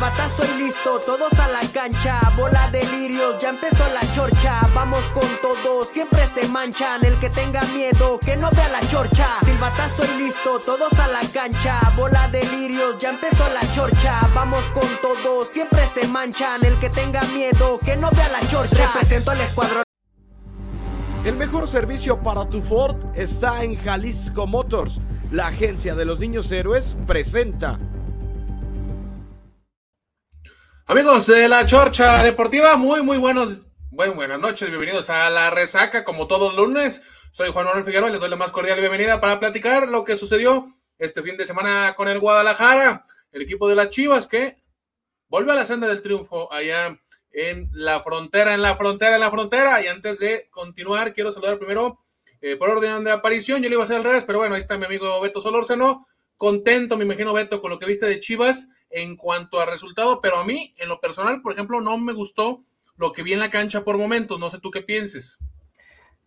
Silbatazo y listo, todos a la cancha. Bola de lirios, ya empezó la chorcha. Vamos con todo, siempre se manchan. El que tenga miedo, que no vea la chorcha. Silbatazo y listo, todos a la cancha. Bola de lirios, ya empezó la chorcha. Vamos con todo, siempre se manchan. El que tenga miedo, que no vea la chorcha. Represento al escuadrón. El mejor servicio para tu Ford está en Jalisco Motors. La agencia de los niños héroes presenta. Amigos de la Chorcha Deportiva, muy, muy buenos, bueno, buenas noches, bienvenidos a la resaca, como todos los lunes. Soy Juan Manuel Figueroa y les doy la más cordial bienvenida para platicar lo que sucedió este fin de semana con el Guadalajara, el equipo de las Chivas que vuelve a la senda del triunfo allá en la frontera, en la frontera, en la frontera. Y antes de continuar, quiero saludar primero eh, por orden de aparición. Yo le iba a hacer al revés, pero bueno, ahí está mi amigo Beto Solórzano. Contento, me imagino, Beto, con lo que viste de Chivas en cuanto a resultado, pero a mí, en lo personal, por ejemplo, no me gustó lo que vi en la cancha por momentos. No sé tú qué pienses.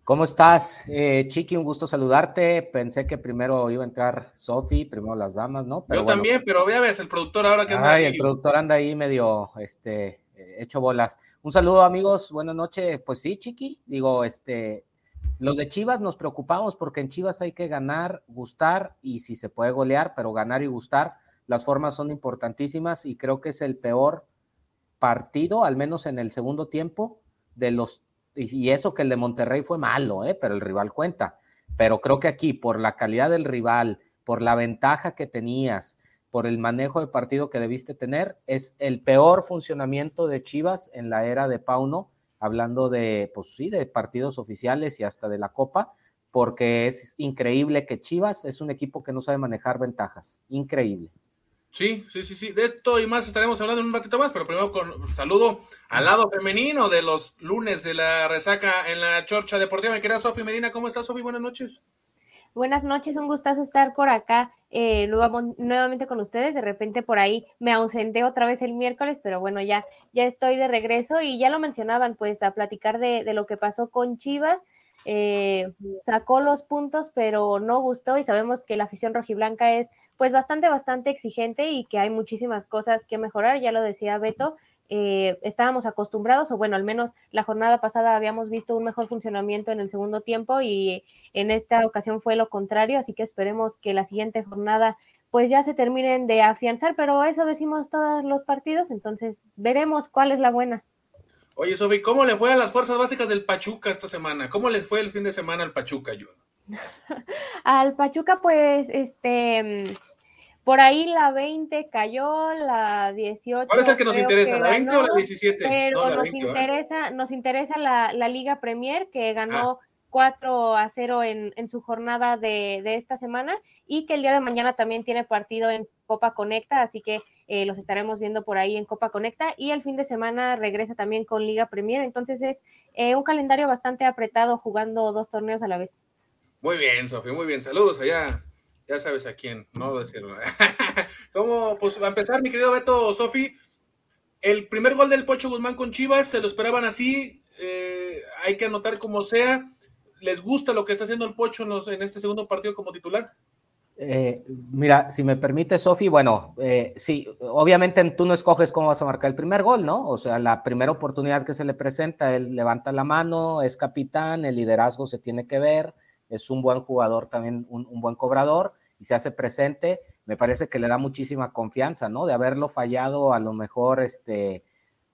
¿Cómo estás, eh, Chiqui? Un gusto saludarte. Pensé que primero iba a entrar Sofi, primero las damas, ¿no? Pero Yo también, pero vea, ves, el productor ahora que anda Ay, el productor anda ahí medio, este, hecho bolas. Un saludo, amigos. Buenas noches. Pues sí, Chiqui. Digo, este, los de Chivas nos preocupamos porque en Chivas hay que ganar, gustar y si se puede golear, pero ganar y gustar las formas son importantísimas y creo que es el peor partido, al menos en el segundo tiempo, de los, y eso que el de Monterrey fue malo, ¿eh? pero el rival cuenta. Pero creo que aquí, por la calidad del rival, por la ventaja que tenías, por el manejo de partido que debiste tener, es el peor funcionamiento de Chivas en la era de Pauno, hablando de, pues sí, de partidos oficiales y hasta de la Copa, porque es increíble que Chivas es un equipo que no sabe manejar ventajas. Increíble. Sí, sí, sí, sí. De esto y más estaremos hablando en un ratito más, pero primero con saludo al lado femenino de los lunes de la resaca en la Chorcha Deportiva. Me querida Sofi Medina, ¿cómo estás, Sofi? Buenas noches. Buenas noches, un gustazo estar por acá eh, nuevamente con ustedes. De repente por ahí me ausenté otra vez el miércoles, pero bueno, ya, ya estoy de regreso y ya lo mencionaban, pues a platicar de, de lo que pasó con Chivas. Eh, sacó los puntos, pero no gustó y sabemos que la afición rojiblanca es pues bastante, bastante exigente y que hay muchísimas cosas que mejorar, ya lo decía Beto, eh, estábamos acostumbrados, o bueno, al menos la jornada pasada habíamos visto un mejor funcionamiento en el segundo tiempo y en esta ocasión fue lo contrario, así que esperemos que la siguiente jornada pues ya se terminen de afianzar, pero eso decimos todos los partidos, entonces veremos cuál es la buena. Oye, Sofi, ¿cómo le fue a las fuerzas básicas del Pachuca esta semana? ¿Cómo le fue el fin de semana al Pachuca, yo? al Pachuca, pues, este, por ahí la 20 cayó, la 18. ¿Cuál es el que nos interesa, la 20 o la 17? Pero nos, interesa, nos interesa la, Liga Premier, que ganó 4 ah. a 0 en, en su jornada de, de, esta semana y que el día de mañana también tiene partido en Copa Conecta, así que eh, los estaremos viendo por ahí en Copa Conecta y el fin de semana regresa también con Liga Premier, entonces es eh, un calendario bastante apretado jugando dos torneos a la vez. Muy bien, Sofía, muy bien. Saludos allá. Ya sabes a quién, no decirlo. ¿Cómo? Pues a empezar, mi querido Beto, Sofi, el primer gol del Pocho Guzmán con Chivas, se lo esperaban así, eh, hay que anotar como sea. ¿Les gusta lo que está haciendo el Pocho en, este segundo partido como titular? Eh, mira, si me permite, Sofi, bueno, eh, sí, obviamente tú no escoges cómo vas a marcar el primer gol, ¿no? O sea, la primera oportunidad que se le presenta, él levanta la mano, es capitán, el liderazgo se tiene que ver, es un buen jugador también, un, buen cobrador y se hace presente. Me parece que le da muchísima confianza, ¿no? De haberlo fallado, a lo mejor, este,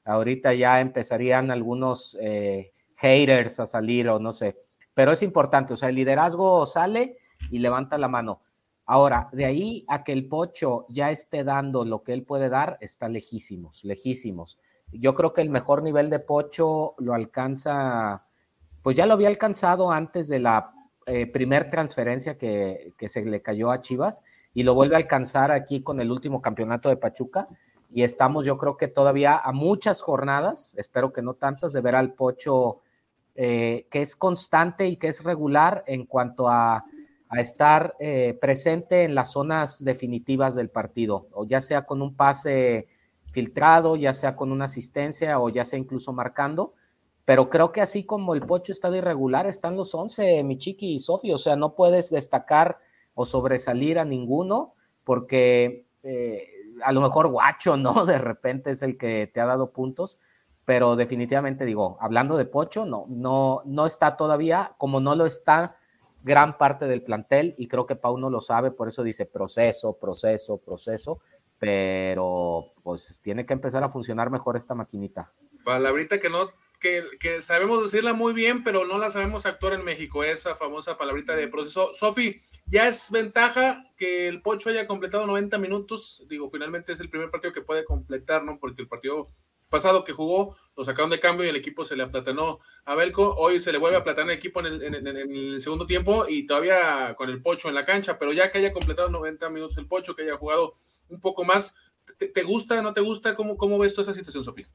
ahorita ya empezarían algunos eh, haters a salir o no sé, pero es importante, o sea, el liderazgo sale y levanta la mano. Ahora, de ahí a que el Pocho ya esté dando lo que él puede dar, está lejísimos, lejísimos. Yo creo que el mejor nivel de Pocho lo alcanza, pues ya lo había alcanzado antes de la eh, primer transferencia que, se le cayó a Chivas y lo vuelve a alcanzar aquí con el último campeonato de Pachuca. Y estamos, yo creo que todavía a muchas jornadas, espero que no tantas, de ver al Pocho eh, que es constante y que es regular en cuanto a, estar eh, presente en las zonas definitivas del partido, o ya sea con un pase filtrado, ya sea con una asistencia o ya sea incluso marcando pero creo que así como el Pocho está de irregular, están los 11, Michiki y Sofi, o sea, no puedes destacar o sobresalir a ninguno, porque eh, a lo mejor Guacho, ¿no? De repente es el que te ha dado puntos, pero definitivamente digo, hablando de Pocho, no, no, no está todavía, como no lo está gran parte del plantel, y creo que Pau no lo sabe, por eso dice proceso, proceso, proceso, pero pues tiene que empezar a funcionar mejor esta maquinita. Palabrita que no, que, que sabemos decirla muy bien, pero no la sabemos actuar en México, esa famosa palabrita de proceso. Sofi, ya es ventaja que el Pocho haya completado 90 minutos. Digo, finalmente es el primer partido que puede completar, ¿no? Porque el partido pasado que jugó lo sacaron de cambio y el equipo se le aplatanó a Belco. Hoy se le vuelve a aplatanar el equipo en el, segundo tiempo y todavía con el Pocho en la cancha. Pero ya que haya completado 90 minutos el Pocho, que haya jugado un poco más, ¿te, gusta, no te gusta? ¿Cómo, cómo ves toda esa situación, Sofía?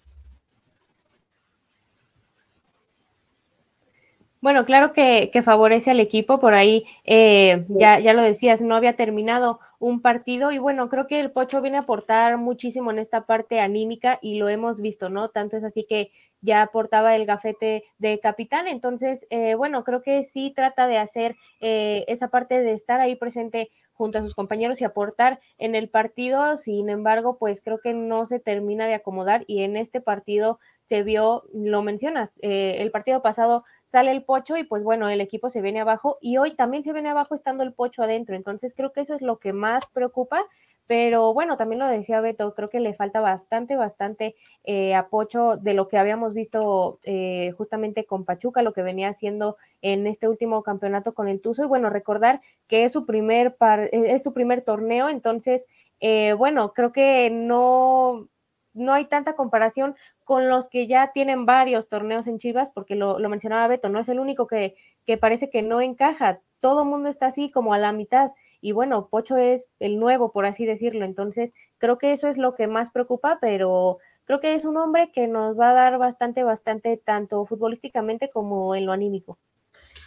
Bueno, claro que, favorece al equipo, por ahí eh, ya, ya lo decías, no había terminado un partido y bueno, creo que el Pocho viene a aportar muchísimo en esta parte anímica y lo hemos visto, ¿no? Tanto es así que ya aportaba el gafete de capitán, entonces, eh, bueno, creo que sí trata de hacer eh, esa parte de estar ahí presente junto a sus compañeros y aportar en el partido, sin embargo, pues creo que no se termina de acomodar y en este partido se vio, lo mencionas, eh, el partido pasado sale el pocho y pues bueno, el equipo se viene abajo y hoy también se viene abajo estando el pocho adentro, entonces creo que eso es lo que más preocupa, pero bueno, también lo decía Beto, creo que le falta bastante, bastante eh, apoyo de lo que habíamos visto eh, justamente con Pachuca, lo que venía haciendo en este último campeonato con el Tuzo. Y bueno, recordar que es su primer, par, es su primer torneo, entonces, eh, bueno, creo que no, no hay tanta comparación con los que ya tienen varios torneos en Chivas, porque lo, lo mencionaba Beto, no es el único que, que parece que no encaja. Todo el mundo está así como a la mitad y bueno, Pocho es el nuevo, por así decirlo, entonces creo que eso es lo que más preocupa, pero creo que es un hombre que nos va a dar bastante, bastante, tanto futbolísticamente como en lo anímico.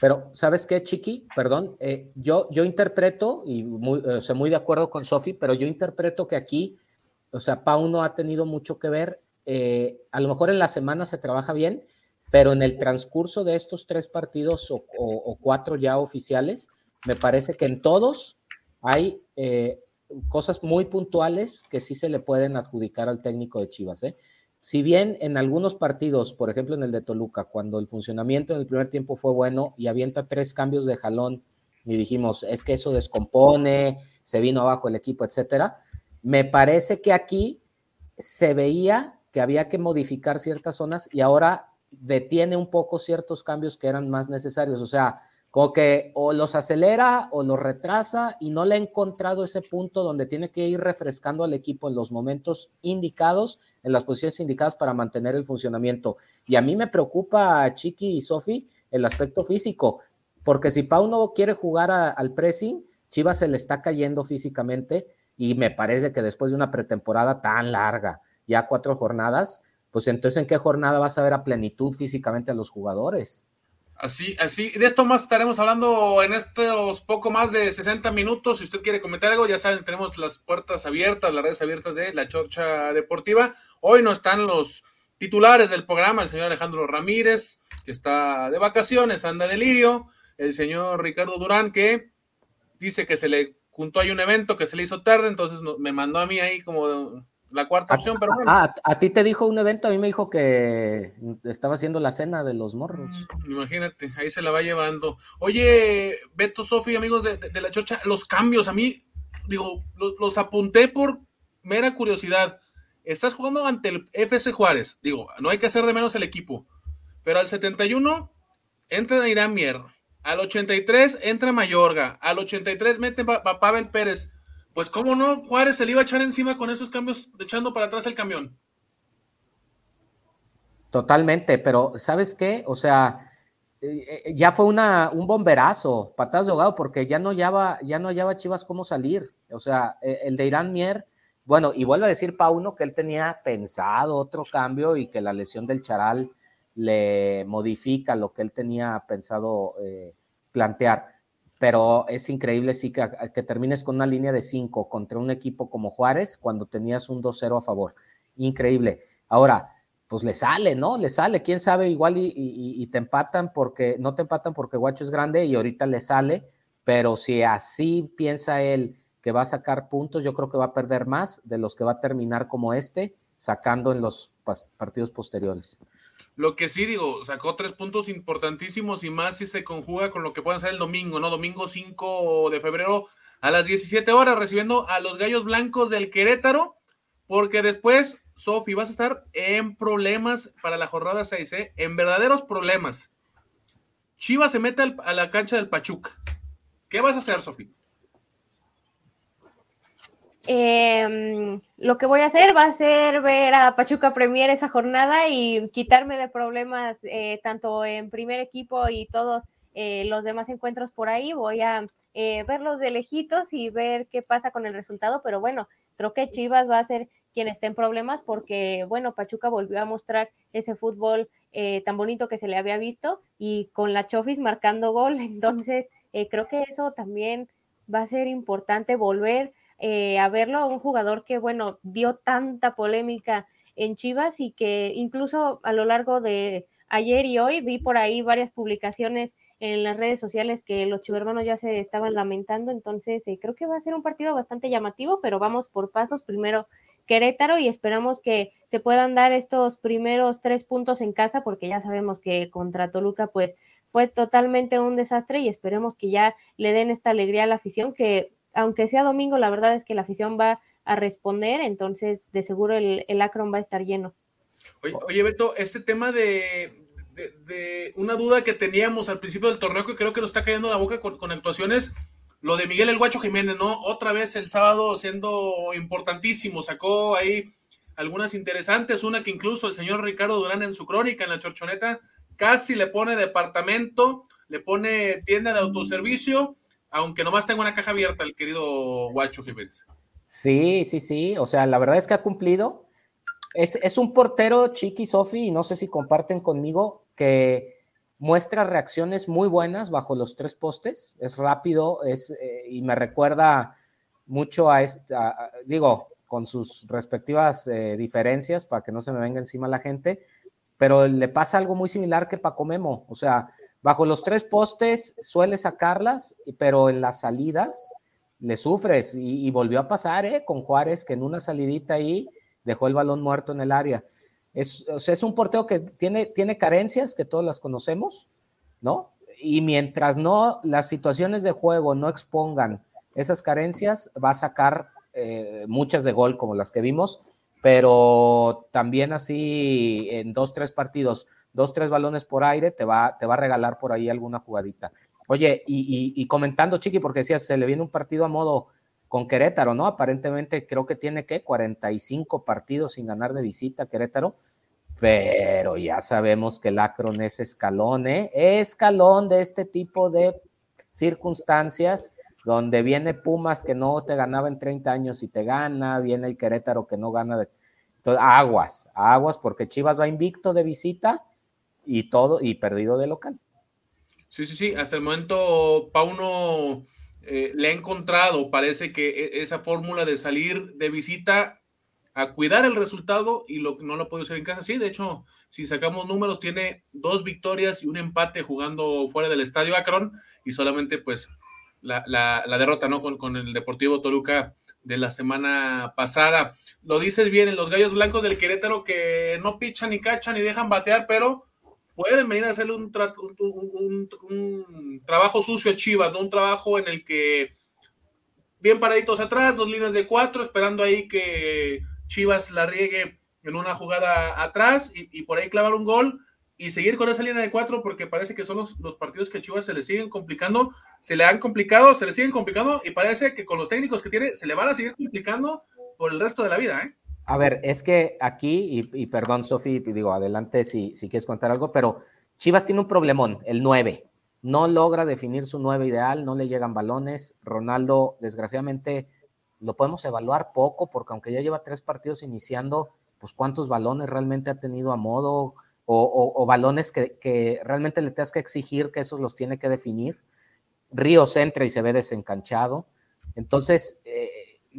Pero, ¿sabes qué, Chiqui? Perdón, eh, yo, yo interpreto, y muy, sea, muy de acuerdo con Sofi, pero yo interpreto que aquí, o sea, Pau no ha tenido mucho que ver. Eh, a lo mejor en la semana se trabaja bien, pero en el transcurso de estos tres partidos o cuatro ya oficiales, me parece que en todos hay eh, cosas muy puntuales que sí se le pueden adjudicar al técnico de Chivas. ¿eh? Si bien en algunos partidos, por ejemplo en el de Toluca, cuando el funcionamiento en el primer tiempo fue bueno y avienta tres cambios de jalón y dijimos, es que eso descompone, se vino abajo el equipo, etcétera, me parece que aquí se veía que había que modificar ciertas zonas y ahora detiene un poco ciertos cambios que eran más necesarios. O sea, como que o los acelera o los retrasa y no le ha encontrado ese punto donde tiene que ir refrescando al equipo en los momentos indicados, en las posiciones indicadas para mantener el funcionamiento. Y a mí me preocupa, Chiqui y Sofi, el aspecto físico, porque si Pau no quiere jugar al pressing, Chivas se le está cayendo físicamente y me parece que después de una pretemporada tan larga, ya cuatro jornadas, pues entonces en qué jornada vas a ver a plenitud físicamente a los jugadores. Así, así, de esto más estaremos hablando en estos poco más de 60 minutos. Si usted quiere comentar algo, ya saben, tenemos las puertas abiertas, las redes abiertas de la Chorcha Deportiva. Hoy no están los titulares del programa, el señor Alejandro Ramírez, que está de vacaciones, anda delirio, el señor Ricardo Durán, que dice que se le juntó ahí un evento que se le hizo tarde, entonces me mandó a mí ahí como la cuarta opción, pero bueno. Ah, a ti te dijo un evento, a mí me dijo que estaba haciendo la cena de los morros. Mm, imagínate, ahí se la va llevando. Oye, Beto, Sofi, amigos de, la chocha, los cambios, a mí, digo, los, apunté por mera curiosidad. Estás jugando ante el FC Juárez, digo, no hay que hacer de menos el equipo, pero al 71 entra Irán Mier, al 83 entra Mayorga, al 83 mete a Pavel Pérez pues cómo no, Juárez se le iba a echar encima con esos cambios, echando para atrás el camión. Totalmente, pero ¿sabes qué? O sea, eh, eh, ya fue un bomberazo, patadas de ahogado, porque ya no hallaba, ya no hallaba Chivas cómo salir. O sea, eh, el de Irán Mier, bueno, y vuelvo a decir Pauno que él tenía pensado otro cambio y que la lesión del Charal le modifica lo que él tenía pensado plantear pero es increíble sí que, que termines con una línea de 5 contra un equipo como Juárez cuando tenías un 2-0 a favor. Increíble. Ahora, pues le sale, ¿no? Le sale, quién sabe, igual y, te empatan porque, no te empatan porque Guacho es grande y ahorita le sale, pero si así piensa él que va a sacar puntos, yo creo que va a perder más de los que va a terminar como este, sacando en los partidos posteriores. Lo que sí digo, sacó tres puntos importantísimos y más si se conjuga con lo que pueden ser el domingo, ¿no? Domingo 5 de febrero a las 17 horas recibiendo a los Gallos Blancos del Querétaro, porque después, Sofi, vas a estar en problemas para la jornada 6, ¿eh? En verdaderos problemas. Chivas se mete a la cancha del Pachuca. ¿Qué vas a hacer, Sofi? Em, lo que voy a hacer va a ser ver a Pachuca Premier esa jornada y quitarme de problemas eh, tanto en primer equipo y todos eh, los demás encuentros por ahí. Voy a eh, verlos de lejitos y ver qué pasa con el resultado, pero bueno, creo que Chivas va a ser quien esté en problemas porque, bueno, Pachuca volvió a mostrar ese fútbol tan bonito que se le había visto y con la Chofis marcando gol, entonces creo que eso también va a ser importante volver eh, a verlo, un jugador que, bueno, dio tanta polémica en Chivas y que incluso a lo largo de ayer y hoy vi por ahí varias publicaciones en las redes sociales que los chivermanos ya se estaban lamentando, entonces eh, creo que va a ser un partido bastante llamativo, pero vamos por pasos, primero Querétaro y esperamos que se puedan dar estos primeros tres puntos en casa, porque ya sabemos que contra Toluca pues fue totalmente un desastre y esperemos que ya le den esta alegría a la afición que aunque sea domingo, la verdad es que la afición va a responder, entonces de seguro el, el Akron va a estar lleno. Oye, Beto, este tema de, de, una duda que teníamos al principio del torneo que creo que nos está cayendo la boca con, actuaciones, lo de Miguel El Guacho Jiménez, ¿no? Otra vez el sábado siendo importantísimo, sacó ahí algunas interesantes, una que incluso el señor Ricardo Durán en su crónica en la chorchoneta casi le pone departamento, le pone tienda de autoservicio aunque nomás tengo una caja abierta el querido Guacho Jiménez. Sí, sí, sí, o sea, la verdad es que ha cumplido. Es, un portero, Chiqui, Sofi, y no sé si comparten conmigo, que muestra reacciones muy buenas bajo los tres postes, es rápido, es, eh, y me recuerda mucho a esta, digo, con sus respectivas eh, diferencias, para que no se me venga encima la gente, pero le pasa algo muy similar que Paco Memo, o sea, Bajo los tres postes suele sacarlas, pero en las salidas le sufres y, volvió a pasar ¿eh? con Juárez, que en una salidita ahí dejó el balón muerto en el área. Es, es un porteo que tiene, tiene carencias, que todos las conocemos, ¿no? Y mientras no, las situaciones de juego no expongan esas carencias, va a sacar eh, muchas de gol como las que vimos, pero también así en dos, tres partidos dos, tres balones por aire, te va, te va a regalar por ahí alguna jugadita. Oye, y, comentando, Chiqui, porque decías, se le viene un partido a modo con Querétaro, ¿no? Aparentemente creo que tiene que 45 partidos sin ganar de visita Querétaro, pero ya sabemos que el Acron es escalón, ¿eh? Escalón de este tipo de circunstancias donde viene Pumas que no te ganaba en 30 años y te gana, viene el Querétaro que no gana de... aguas, aguas, porque Chivas va invicto de visita y todo, y perdido de local. Sí, sí, sí. Hasta el momento, Pauno eh, le ha encontrado, parece que e, esa fórmula de salir de visita a cuidar el resultado y lo, no lo puede hacer en casa. Sí, de hecho, si sacamos números, tiene dos victorias y un empate jugando fuera del estadio Akron y solamente pues la, derrota, ¿no? Con, con, el Deportivo Toluca de la semana pasada. Lo dices bien, en los Gallos Blancos del Querétaro que no pichan ni cachan ni dejan batear, pero pueden venir a hacerle un, trabajo sucio a Chivas, ¿no? Un trabajo en el que bien paraditos atrás, dos líneas de cuatro, esperando ahí que Chivas la riegue en una jugada atrás y, por ahí clavar un gol y seguir con esa línea de cuatro porque parece que son los, partidos que Chivas se le siguen complicando, se le han complicado, se le siguen complicando y parece que con los técnicos que tiene se le van a seguir complicando por el resto de la vida, ¿eh? A ver, es que aquí, y, perdón, Sofi, digo, adelante si, si quieres contar algo, pero Chivas tiene un problemón, el 9. No logra definir su 9 ideal, no le llegan balones. Ronaldo, desgraciadamente, lo podemos evaluar poco, porque aunque ya lleva tres partidos iniciando, pues cuántos balones realmente ha tenido a modo, o, balones que, que, realmente le tengas que exigir que esos los tiene que definir. Ríos entra y se ve desencanchado. Entonces, eh,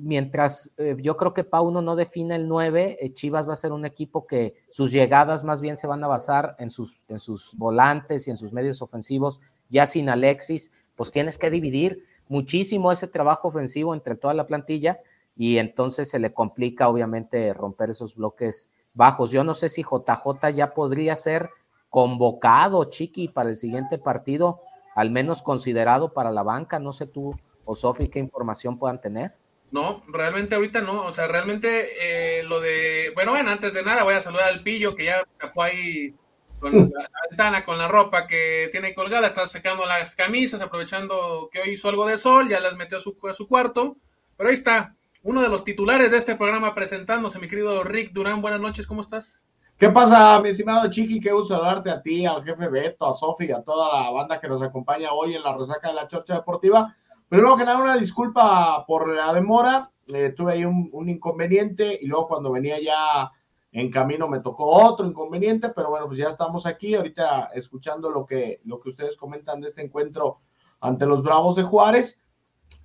mientras eh, yo creo que Pauno no define el 9, eh, Chivas va a ser un equipo que sus llegadas más bien se van a basar en sus, en sus volantes y en sus medios ofensivos, ya sin Alexis, pues tienes que dividir. muchísimo ese trabajo ofensivo entre toda la plantilla y entonces se le complica obviamente romper esos bloques bajos. Yo no sé si JJ ya podría ser convocado, Chiqui, para el siguiente partido, al menos considerado para la banca. No sé tú o Sofi qué información puedan tener. No, realmente ahorita no. O sea, realmente eh, lo de. Bueno, bueno, antes de nada voy a saludar al pillo que ya escapó ahí con la, ventana, con la ropa que tiene colgada, está secando las camisas, aprovechando que hoy hizo algo de sol, ya las metió a su, a su cuarto. Pero ahí está, uno de los titulares de este programa presentándose, mi querido Rick Durán. Buenas noches, ¿cómo estás? ¿Qué pasa, mi estimado Chiqui? Qué gusto saludarte a ti, al jefe Beto, a Sofi, a toda la banda que nos acompaña hoy en la resaca de la Chorcha Deportiva. Primero que nada, una disculpa por la demora. Eh, tuve ahí un, inconveniente y luego cuando venía ya en camino me tocó otro inconveniente, pero bueno, pues ya estamos aquí ahorita escuchando lo que, lo que ustedes comentan de este encuentro ante los Bravos de Juárez.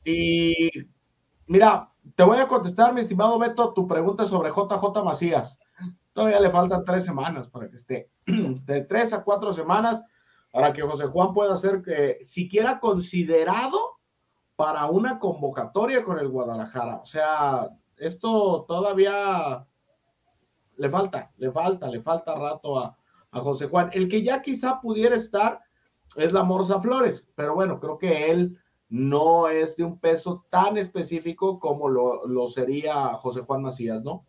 Y mira, te voy a contestar, mi estimado Beto, tu pregunta sobre JJ Macías. Todavía le faltan tres semanas para que esté. De tres a cuatro semanas para que José Juan pueda ser que siquiera considerado para una convocatoria con el Guadalajara. O sea, esto todavía le falta, le falta, le falta rato a, a José Juan. El que ya quizá pudiera estar es la Morza Flores, pero bueno, creo que él no es de un peso tan específico como lo, lo sería José Juan Macías, ¿no?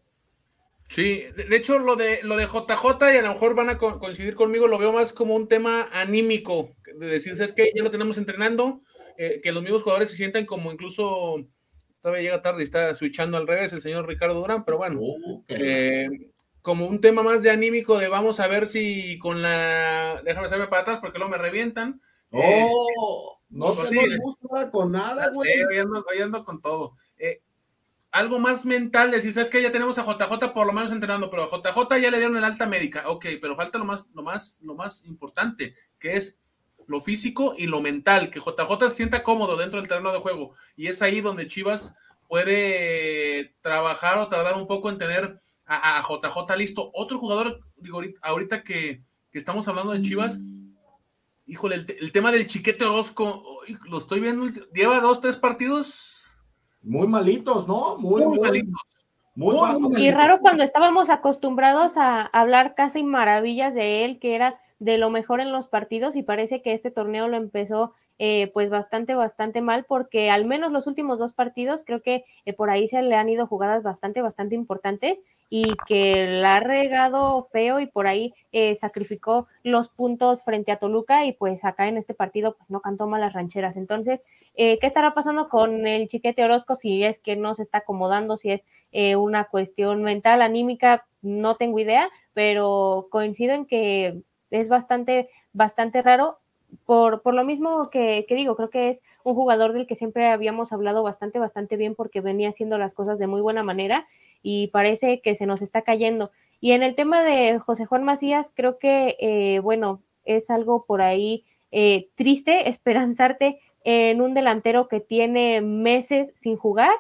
Sí, de hecho lo de lo de JJ y a lo mejor van a coincidir conmigo, lo veo más como un tema anímico, de decir, es que ya lo tenemos entrenando, eh, que los mismos jugadores se sientan como incluso todavía llega tarde y está switchando al revés el señor Ricardo Durán, pero bueno, okay. eh, como un tema más de anímico de vamos a ver si con la déjame hacerme para atrás porque luego me revientan. Eh, oh, no pues sí, con nada, güey. Hoy ando, hoy ando con todo. Eh, algo más mental, decir, sabes que ya tenemos a JJ por lo menos entrenando, pero a JJ ya le dieron el alta médica, ok, pero falta lo más, lo más, lo más importante, que es lo físico y lo mental, que JJ se sienta cómodo dentro del terreno de juego, y es ahí donde Chivas puede trabajar o tardar un poco en tener a, a JJ listo. Otro jugador, digo, ahorita que, que estamos hablando de Chivas, híjole, el, el, tema del chiquete Orozco, lo estoy viendo, lleva dos, tres partidos muy malitos, ¿no? Muy, muy, muy malitos. Muy, muy malitos. Y raro cuando estábamos acostumbrados a hablar casi maravillas de él, que era de lo mejor en los partidos y parece que este torneo lo empezó eh, pues bastante, bastante mal porque al menos los últimos dos partidos creo que eh, por ahí se le han ido jugadas bastante, bastante importantes y que la ha regado feo y por ahí eh, sacrificó los puntos frente a Toluca y pues acá en este partido pues no cantó malas rancheras. Entonces, ¿qué estará pasando con el chiquete Orozco si es que no se está acomodando, si es una cuestión mental, anímica? No tengo idea, pero coincido en que es bastante, bastante raro por, por lo mismo que, que, digo, creo que es un jugador del que siempre habíamos hablado bastante, bastante bien porque venía haciendo las cosas de muy buena manera y parece que se nos está cayendo. Y en el tema de José Juan Macías, creo que, eh, bueno, es algo por ahí eh, triste esperanzarte en un delantero que tiene meses sin jugar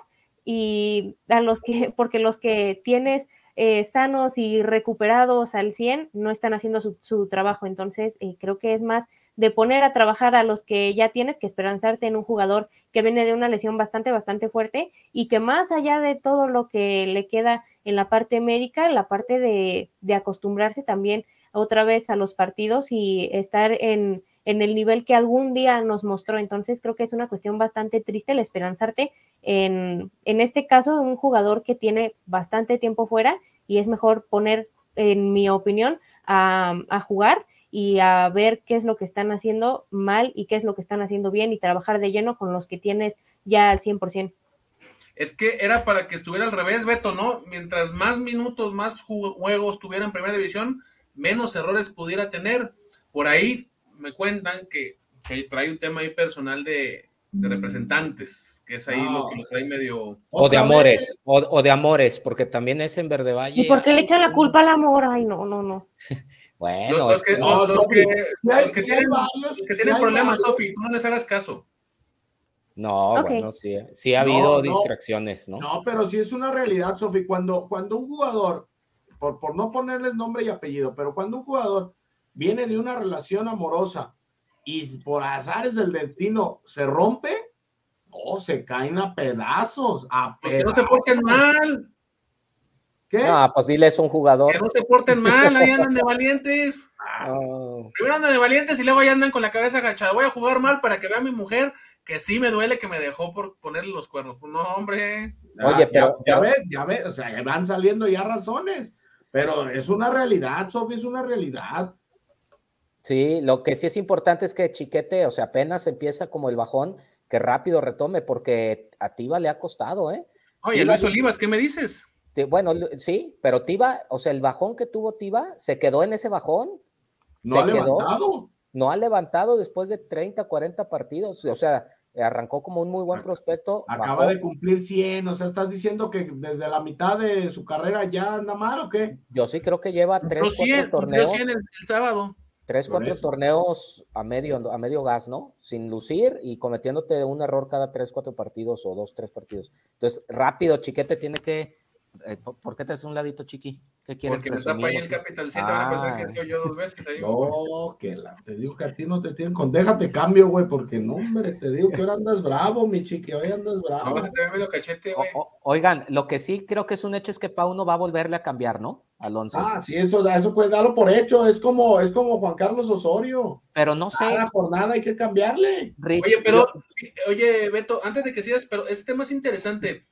y a los que, porque los que tienes eh, sanos y recuperados al 100 no están haciendo su, su trabajo. Entonces, eh, creo que es más de poner a trabajar a los que ya tienes que esperanzarte en un jugador que viene de una lesión bastante, bastante fuerte y que más allá de todo lo que le queda en la parte médica, la parte de, de acostumbrarse también otra vez a los partidos y estar en, en el nivel que algún día nos mostró. Entonces creo que es una cuestión bastante triste el esperanzarte en, en este caso un jugador que tiene bastante tiempo fuera y es mejor poner, en mi opinión, a, a jugar y a ver qué es lo que están haciendo mal y qué es lo que están haciendo bien y trabajar de lleno con los que tienes ya al 100%. Es que era para que estuviera al revés, Beto, ¿no? Mientras más minutos, más juegos tuviera en primera división, menos errores pudiera tener. Por ahí me cuentan que, que trae un tema ahí personal de, de representantes, que es ahí lo que lo trae medio... O de amores, o, o, de amores, porque también es en Verde Valle. ¿Y por qué le echan la culpa al amor? Ay, no, no, no. bueno, los, que, no, los, que, los que, tienen, varios, que tienen problemas, Sofi, no les hagas caso. No, okay. bueno, sí, sí ha habido no, distracciones, ¿no? No, pero sí es una realidad, Sofi, cuando, cuando un jugador, por, por no ponerles nombre y apellido, pero cuando un jugador viene de una relación amorosa y por azares del destino se rompe, No, se caen a pedazos. A pues que no se porten mal. ¿Qué? No, pues diles un jugador. Que no se porten mal, ahí andan de valientes. Primero andan de valientes y luego ahí andan con la cabeza agachada. Voy a jugar mal para que vea a mi mujer que sí me duele que me dejó por ponerle los cuernos. Pues no, hombre. Oye, pero. Ya, ves, ya ves, o sea, van saliendo ya razones. Pero es una realidad, Sofía, es una realidad. Sí, lo que sí es importante es que Chiquete, o sea, apenas empieza como el bajón, que rápido retome, porque a Tiva le ha costado, ¿eh? Oye, Luis Olivas, ¿qué me dices? Bueno, sí, pero Tiva, o sea, el bajón que tuvo Tiva, se quedó en ese bajón. No ha levantado. No ha levantado después de 30, 40 partidos. O sea, arrancó como un muy buen prospecto. Acaba de cumplir 100, o sea, ¿estás diciendo que desde la mitad de su carrera ya anda mal o qué? Yo sí creo que lleva 3, 4 torneos. 100 el, el sábado. Tres, cuatro torneos a medio, a medio gas, ¿no? Sin lucir y cometiéndote un error cada tres, cuatro partidos o dos, tres partidos. Entonces, rápido, Chiquete tiene que. Eh, ¿Por qué te haces un ladito, Chiqui? ¿Qué quieres Porque me tapa ahí el Capital 7, van a pensar que soy yo dos veces. Ahí, no, que la, te digo que a ti no te tienen con. Déjate cambio, güey, porque no, hombre, te digo que ahora andas bravo, mi chiqui, hoy andas bravo. No, te medio cachete, güey. oigan, lo que sí creo que es un hecho es que Pau no va a volverle a cambiar, ¿no? Al 11. Ah, sí, eso, eso puede darlo por hecho. Es como, es como Juan Carlos Osorio. Pero no sé. Cada jornada hay que cambiarle. oye, pero, oye, Beto, antes de que sigas, pero este tema es interesante.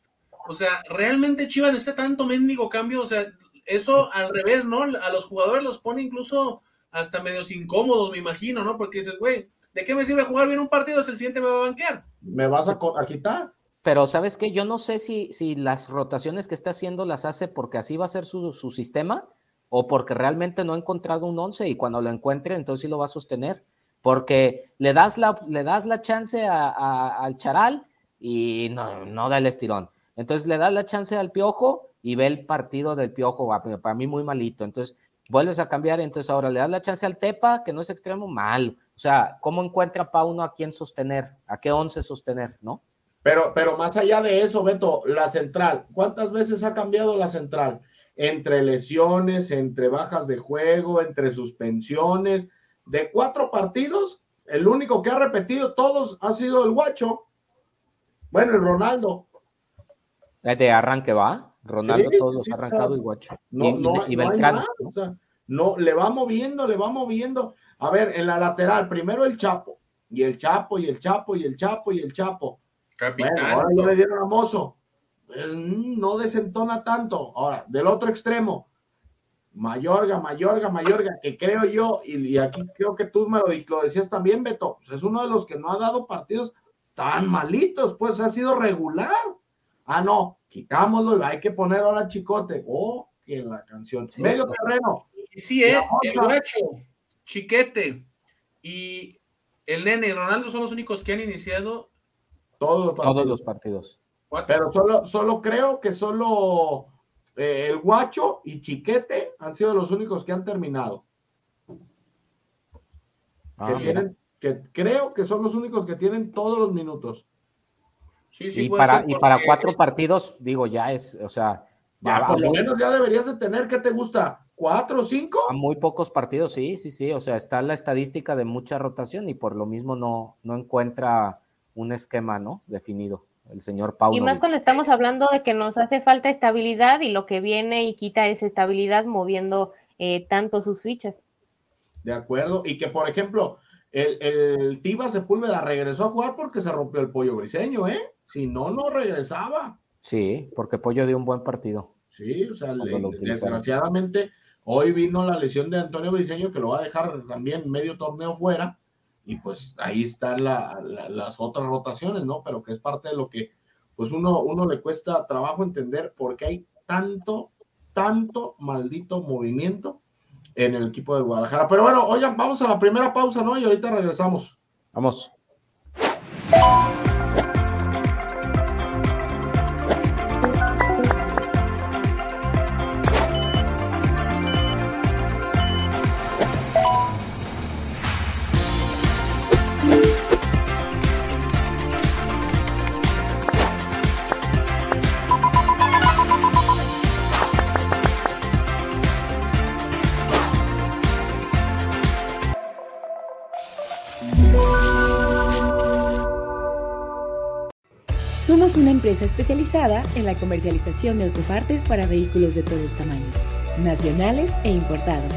O sea, ¿realmente Chivas necesita tanto mendigo cambio? O sea, eso al revés, ¿no? A los jugadores los pone incluso hasta medios incómodos, me imagino, ¿no? Porque dices, güey, ¿de qué me sirve jugar bien un partido si el siguiente me va a banquear? ¿Me vas a, a quitar? Pero sabes qué, yo no sé si, si las rotaciones que está haciendo las hace porque así va a ser su, su sistema o porque realmente no ha encontrado un 11 y cuando lo encuentre entonces sí lo va a sostener. Porque le das la, le das la chance a, al charal y no, no da el estirón. Entonces le das la chance al piojo y ve el partido del piojo, para mí muy malito. Entonces vuelves a cambiar, entonces ahora le das la chance al Tepa, que no es extremo, mal. O sea, ¿cómo encuentra Pauno a quién sostener? ¿A qué once sostener? ¿No? Pero, pero más allá de eso, Beto, la central, ¿cuántas veces ha cambiado la central? Entre lesiones, entre bajas de juego, entre suspensiones. De cuatro partidos, el único que ha repetido todos ha sido el Guacho. Bueno, el Ronaldo. De arranque va. Ronaldo todos los ha arrancado y Guacho. No, y, no, y Beltrán. no, le va moviendo, le va moviendo. A ver, en la lateral, primero el Chapo, y el Chapo, y el Chapo, y el Chapo, y el Chapo. Capitán. ahora ya le dieron a Mozo. No desentona tanto. Ahora, del otro extremo, Mayorga, Mayorga, Mayorga, que creo yo, y, aquí creo que tú me lo, lo decías también, Beto, pues es uno de los que no ha dado partidos tan malitos, pues ha sido regular. Ah, no, quitámoslo y hay que poner ahora Chicote. Oh, que la canción. Medio terreno. Sí, eh, el guacho, Chiquete y el nene Ronaldo son los únicos que han iniciado todos los partidos. Pero solo, solo creo que solo eh, el Guacho y Chiquete han sido los únicos que han terminado. Ah, que, creo que son los únicos que tienen todos los minutos. Sí, sí, y, para, y para cuatro partidos, digo, ya es, o sea. Ya, por lo menos ya deberías de tener, ¿qué te gusta? ¿Cuatro o cinco? A muy pocos partidos, sí, sí, sí. O sea, está la estadística de mucha rotación y por lo mismo no, no encuentra un esquema, ¿no? Definido, el señor Paulo. Y más cuando estamos hablando de que nos hace falta estabilidad y lo que viene y quita esa estabilidad moviendo eh, tanto sus fichas. De acuerdo, y que por ejemplo, el, el Tiva Sepúlveda regresó a jugar porque se rompió el pollo briseño, ¿eh? Si no, no regresaba. Sí, porque Pollo dio un buen partido. Sí, o sea, desgraciadamente hoy vino la lesión de Antonio Briseño que lo va a dejar también medio torneo fuera y pues ahí están las otras rotaciones, ¿no? Pero que es parte de lo que pues uno, uno le cuesta trabajo entender porque hay tanto, tanto maldito movimiento en el equipo de Guadalajara. Pero bueno, oigan, vamos a la primera pausa, ¿no? Y ahorita regresamos. Vamos. Empresa especializada en la comercialización de autopartes para vehículos de todos tamaños, nacionales e importados.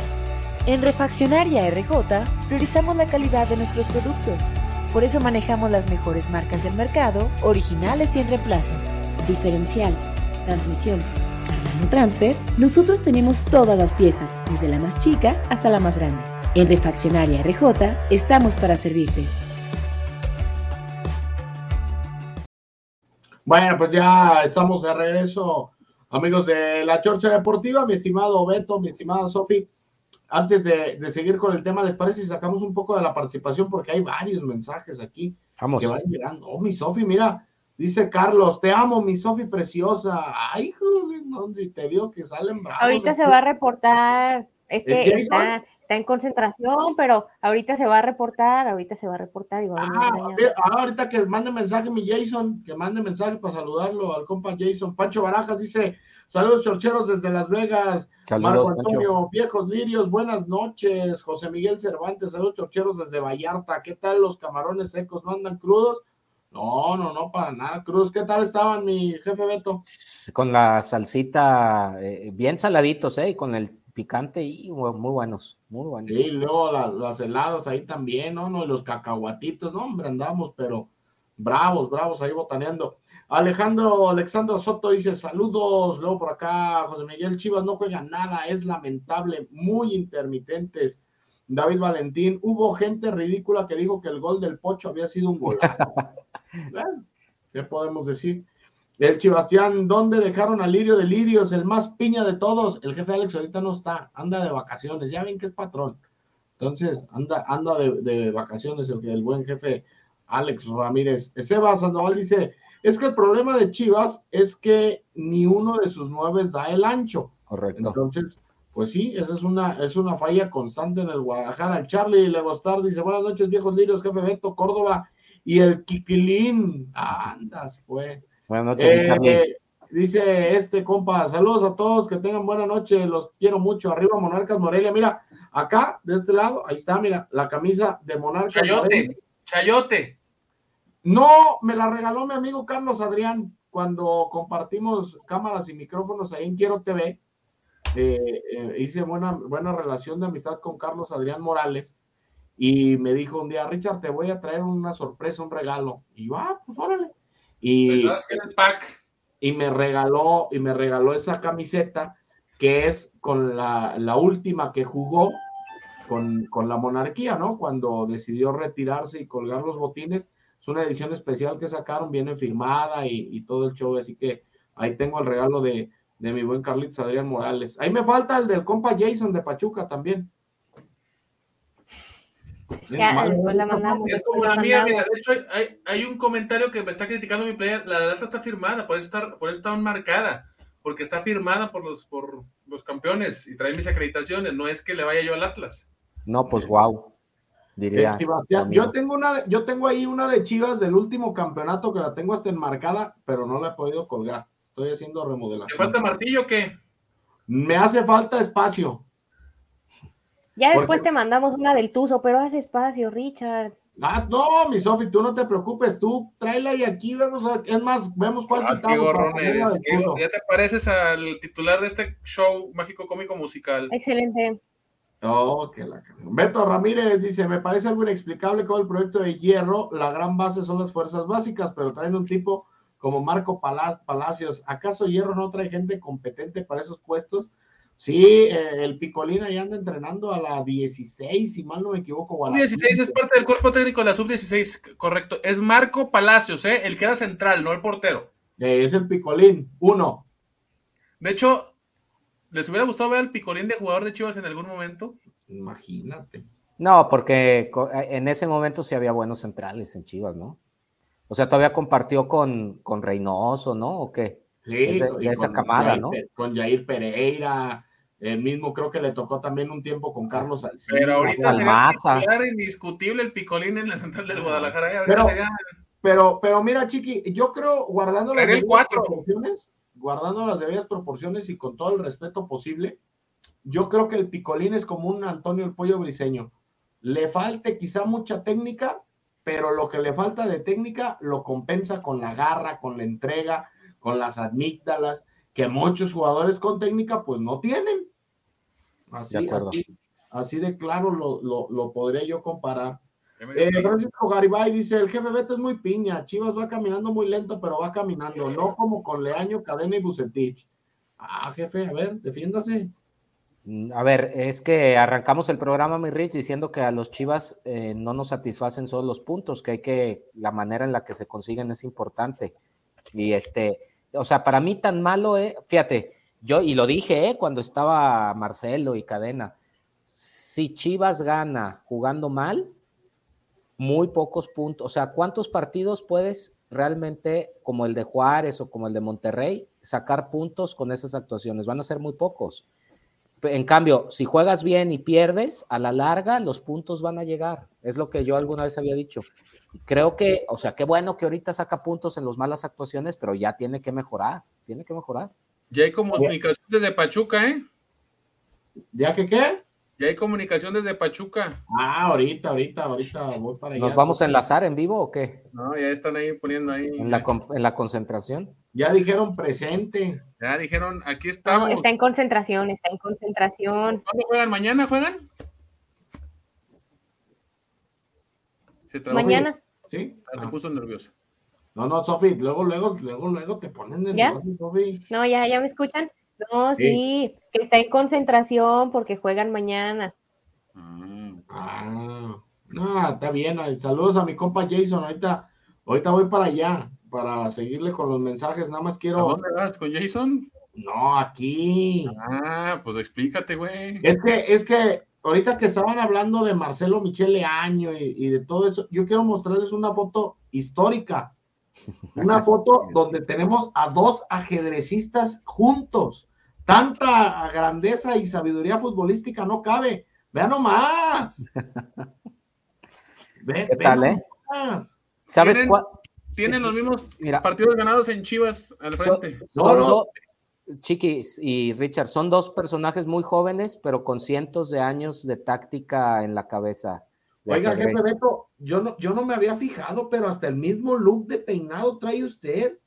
En Refaccionaria RJ priorizamos la calidad de nuestros productos. Por eso manejamos las mejores marcas del mercado, originales y en reemplazo. Diferencial, transmisión, Cardano Transfer, nosotros tenemos todas las piezas, desde la más chica hasta la más grande. En Refaccionaria RJ estamos para servirte. Bueno, pues ya estamos de regreso, amigos de la Chorcha Deportiva, mi estimado Beto, mi estimada Sofi. Antes de, seguir con el tema, ¿les parece si sacamos un poco de la participación? Porque hay varios mensajes aquí Vamos. que van llegando. Oh, mi Sofi, mira, dice Carlos, te amo, mi Sofi preciosa. Ay, joder, no, si te digo que salen bravos. Ahorita se va a reportar, este está, está en concentración, pero ahorita se va a reportar, ahorita se va a reportar y va a ah, ah, ahorita que mande mensaje mi Jason, que mande mensaje para saludarlo al compa Jason. Pancho Barajas dice, saludos chorcheros desde Las Vegas. Marco Antonio, viejos lirios, buenas noches. José Miguel Cervantes, saludos chorcheros desde Vallarta. ¿Qué tal los camarones secos? ¿No andan crudos? No, no, no, para nada, Cruz. ¿Qué tal estaban, mi jefe Beto? Con la salsita, eh, bien saladitos, ¿eh? Y con el picante y muy buenos, muy buenos. Sí, luego las, heladas ahí también, ¿no? ¿no? Los cacahuatitos, no, hombre, andamos, pero bravos, bravos ahí botaneando. Alejandro, Alexandro Soto dice saludos, luego por acá, José Miguel Chivas no juega nada, es lamentable, muy intermitentes. David Valentín, hubo gente ridícula que dijo que el gol del Pocho había sido un golazo. ¿Qué podemos decir? El Chibastián, ¿dónde dejaron a Lirio de Lirios, el más piña de todos? El jefe Alex ahorita no está, anda de vacaciones, ya ven que es patrón. Entonces, anda, anda de, vacaciones el, el, buen jefe Alex Ramírez. Seba Sandoval dice, es que el problema de Chivas es que ni uno de sus nueve da el ancho. Correcto. Entonces, pues sí, esa es una, es una falla constante en el Guadalajara. Charlie Legostar dice, buenas noches, viejos lirios, jefe Beto, Córdoba y el Kikilín. Andas, pues. Buenas noches, eh, Dice este compa, saludos a todos, que tengan buena noche, los quiero mucho. Arriba Monarcas Morelia, mira, acá, de este lado, ahí está, mira, la camisa de Monarcas Chayote, Chayote. No, me la regaló mi amigo Carlos Adrián cuando compartimos cámaras y micrófonos ahí en Quiero TV. Eh, eh, hice buena, buena relación de amistad con Carlos Adrián Morales y me dijo un día, Richard, te voy a traer una sorpresa, un regalo. Y yo, ah, pues órale. Y, y me regaló, y me regaló esa camiseta que es con la, la última que jugó con, con, la monarquía, ¿no? Cuando decidió retirarse y colgar los botines. Es una edición especial que sacaron, viene firmada y, y todo el show, así que ahí tengo el regalo de, de mi buen Carlitos Adrián Morales. Ahí me falta el del compa Jason de Pachuca también. Ya, después la mandamos. Es como la mía, mira, de hecho hay, hay, un comentario que me está criticando mi player, la data está firmada, por eso está, por eso está marcada, porque está firmada por los, por los campeones y trae mis acreditaciones, no es que le vaya yo al Atlas. No, pues wow. Diría. yo tengo una, yo tengo ahí una de Chivas del último campeonato que la tengo hasta enmarcada, pero no la he podido colgar. Estoy haciendo remodelación. ¿Te falta martillo o qué? Me hace falta espacio. Ya después te mandamos una del Tuzo, pero haz espacio, Richard. Ah, no, mi Sofi, tú no te preocupes, tú tráela y aquí vemos, es más, vemos cuál ah, ya te pareces al titular de este show mágico cómico musical. Excelente. Oh, que la... Beto Ramírez dice, me parece algo inexplicable con el proyecto de Hierro, la gran base son las fuerzas básicas, pero traen un tipo como Marco Palacios. ¿Acaso Hierro no trae gente competente para esos puestos? Sí, eh, el Picolín ahí anda entrenando a la 16, si mal no me equivoco. 16 es parte del cuerpo técnico de la sub-16, correcto. Es Marco Palacios, ¿eh? el que era central, no el portero. Eh, es el Picolín, uno. De hecho, ¿les hubiera gustado ver al Picolín de jugador de Chivas en algún momento? Imagínate. No, porque en ese momento sí había buenos centrales en Chivas, ¿no? O sea, todavía compartió con, con Reynoso, ¿no? ¿O qué? Sí, esa camada, ¿no? Con Jair Pereira, el mismo creo que le tocó también un tiempo con Carlos Alcina. Pero ahorita sería indiscutible el picolín en la central del Guadalajara. Pero, pero, pero, mira, Chiqui, yo creo, guardando las debidas proporciones, guardando las debidas proporciones y con todo el respeto posible, yo creo que el picolín es como un Antonio el Pollo Briseño. Le falte quizá mucha técnica, pero lo que le falta de técnica lo compensa con la garra, con la entrega, con las amígdalas, que muchos jugadores con técnica pues no tienen. Así de, así, de claro lo, lo, lo podría yo comparar. Eh, Francisco Garibay dice, el jefe Beto es muy piña, Chivas va caminando muy lento, pero va caminando, no como con Leaño, Cadena y Bucetich. Ah, jefe, a ver, defiéndase. Mm, a ver, es que arrancamos el programa, mi Rich, diciendo que a los Chivas eh, no nos satisfacen solo los puntos, que hay que, la manera en la que se consiguen es importante. Y este, o sea, para mí tan malo, eh, fíjate, yo, y lo dije eh, cuando estaba Marcelo y Cadena, si Chivas gana jugando mal, muy pocos puntos. O sea, ¿cuántos partidos puedes realmente, como el de Juárez o como el de Monterrey, sacar puntos con esas actuaciones? Van a ser muy pocos. En cambio, si juegas bien y pierdes, a la larga los puntos van a llegar. Es lo que yo alguna vez había dicho. Creo que, o sea, qué bueno que ahorita saca puntos en las malas actuaciones, pero ya tiene que mejorar, tiene que mejorar. Ya hay comunicación desde Pachuca, ¿eh? ¿Ya que qué? Ya hay comunicación desde Pachuca. Ah, ahorita, ahorita, ahorita voy para allá. ¿Nos vamos a enlazar en vivo o qué? No, ya están ahí poniendo ahí. En la, en la concentración. Ya dijeron presente. Ya dijeron, aquí estamos. está en concentración, está en concentración. ¿Cuándo juegan? ¿Mañana juegan? ¿Se Mañana. Sí. Ah, me puso nervioso. No, no, Sofi, luego, luego, luego, luego te ponen nervioso, Sofi. No, ya, ya me escuchan. No, sí. que está en concentración porque juegan mañana. Ah, no, está bien. Saludos a mi compa Jason. Ahorita, ahorita voy para allá para seguirle con los mensajes. Nada más quiero. ¿A dónde vas? ¿Con Jason? No, aquí. Ah, pues explícate, güey. Es que, es que ahorita que estaban hablando de Marcelo Michele Año y, y de todo eso, yo quiero mostrarles una foto histórica una foto donde tenemos a dos ajedrecistas juntos. Tanta grandeza y sabiduría futbolística no cabe. Vean nomás. Ve, ¿Qué tal, eh? ¿Sabes cuál? Tienen los mismos partidos ganados en Chivas al frente. no, Chiquis y Richard, son dos personajes muy jóvenes, pero con cientos de años de táctica en la cabeza. Oiga, jefe Beto, yo no, yo no me había fijado, pero hasta el mismo look de peinado trae usted.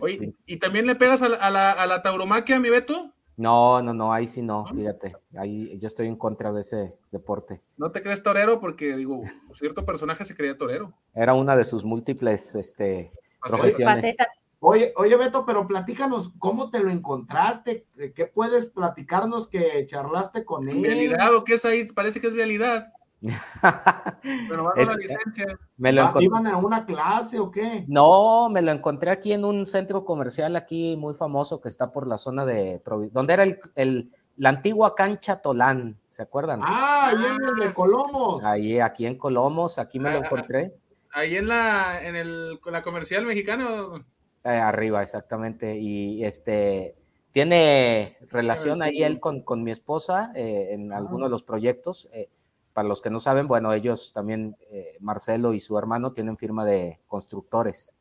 Oye, ¿y también le pegas a la, a la, tauromaquia, mi Beto? No, no, no, ahí sí no, fíjate. Ahí yo estoy en contra de ese deporte. No te crees torero porque, digo, cierto personaje se creía torero. Era una de sus múltiples este, profesiones. Oye, oye, Beto, pero platícanos, ¿cómo te lo encontraste? ¿Qué puedes platicarnos que charlaste con él? ¿Realidad o qué es ahí? Parece que es realidad. Pero van a la licencia. Me lo ¿Iban a una clase o qué? No, me lo encontré aquí en un centro comercial aquí muy famoso que está por la zona de donde era el, la antigua cancha Tolán, ¿se acuerdan? Ah, ahí en el de Colomos. Ahí, aquí en Colomos, aquí me lo ah, encontré. Ahí en la, en el, la comercial mexicana. Eh, arriba, exactamente. Y este tiene relación ahí él con, mi esposa eh, en ah. algunos de los proyectos. Eh, para los que no saben, bueno, ellos también, eh, Marcelo y su hermano, tienen firma de constructores,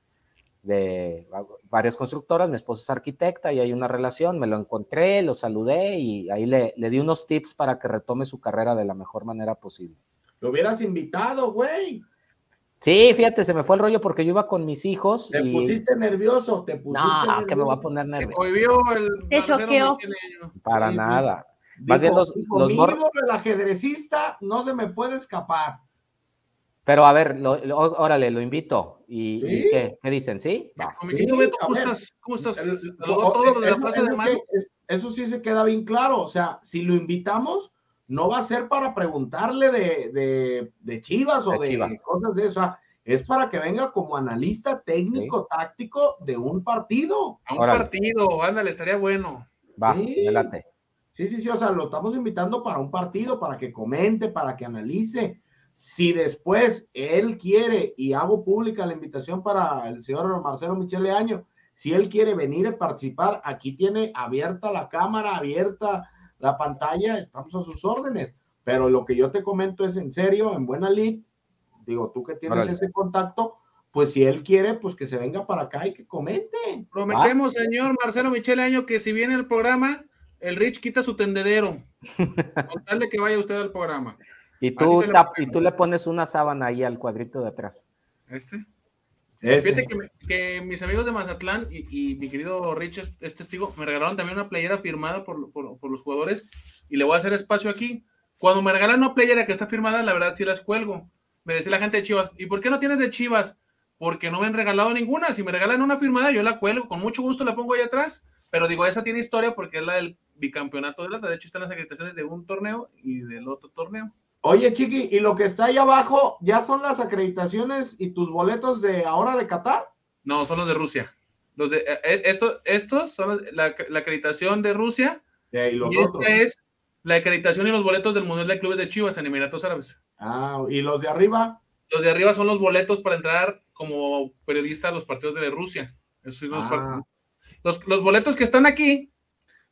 de varias constructoras. Mi esposa es arquitecta y hay una relación. Me lo encontré, lo saludé y ahí le, le di unos tips para que retome su carrera de la mejor manera posible. Lo hubieras invitado, güey. Sí, fíjate, se me fue el rollo porque yo iba con mis hijos. Te pusiste nervioso, te pusiste No, que me voy a poner nervioso. Te choqueó. Para nada. Más bien los, los el ajedrecista no se me puede escapar. Pero a ver, órale, lo invito. ¿Y, qué? dicen? ¿Sí? ¿Cómo estás? ¿Cómo estás? todo de la plaza de mano. Eso sí se queda bien claro. O sea, si lo invitamos, no va a ser para preguntarle de, de, Chivas o de, cosas de eso. es para que venga como analista técnico, táctico de un partido. A un partido, ándale, estaría bueno. Va, adelante. Sí, sí, sí, o sea, lo estamos invitando para un partido, para que comente, para que analice. Si después él quiere, y hago pública la invitación para el señor Marcelo Michele Año, si él quiere venir a participar, aquí tiene abierta la cámara, abierta la pantalla, estamos a sus órdenes. Pero lo que yo te comento es en serio, en buena lid, digo, tú que tienes ese contacto, pues si él quiere, pues que se venga para acá y que comente. Prometemos, señor Marcelo Michele Año, que si viene el programa, el Rich quita su tendedero. con tal de que vaya usted al programa. Y tú, y tú le pones una sábana ahí al cuadrito de atrás. ¿Este? Ese. Fíjate que, me- que mis amigos de Mazatlán y, y mi querido Rich es, es testigo, me regalaron también una playera firmada por, por- por los jugadores y le voy a hacer espacio aquí. Cuando me regalan una playera que está firmada, la verdad sí las cuelgo. Me decía la gente de Chivas, ¿y por qué no tienes de Chivas? Porque no me han regalado ninguna. Si me regalan una firmada, yo la cuelgo, con mucho gusto la pongo ahí atrás. Pero digo, esa tiene historia porque es la del bicampeonato de las. De hecho, están las acreditaciones de un torneo y del otro torneo. Oye, Chiqui, ¿y lo que está ahí abajo ya son las acreditaciones y tus boletos de ahora de Qatar? No, son los de Rusia. Los de, eh, eh, estos, estos son la, la acreditación de Rusia y los y otros. esta es la acreditación y los boletos del Mundial de Clubes de Chivas en Emiratos Árabes. Ah, y los de arriba. Los de arriba son los boletos para entrar como periodista a los partidos de Rusia. Esos son Ah. los, los boletos que están aquí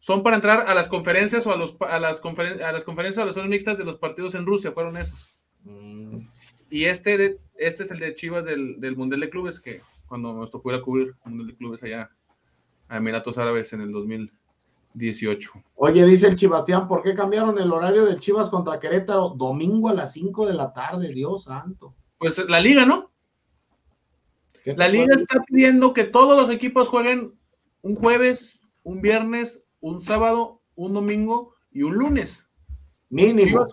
son para entrar a las conferencias o a, los, a, las, conferen- a las conferencias o a las zonas mixtas de los partidos en Rusia, fueron esos. Mm, Y este, de- este es el de Chivas del, del Mundial de Clubes, que cuando nos tocó ir a cubrir el Mundial de Clubes allá a Emiratos Árabes en el 2018. Oye, dice el Chibastián, ¿por qué cambiaron el horario del Chivas contra Querétaro? Domingo a las 5 de la tarde, Dios santo. Pues la liga, ¿no? ¿Qué La liga está pidiendo que todos los equipos jueguen un jueves, un viernes, un sábado, un domingo y un lunes. Mínimo. Chivas,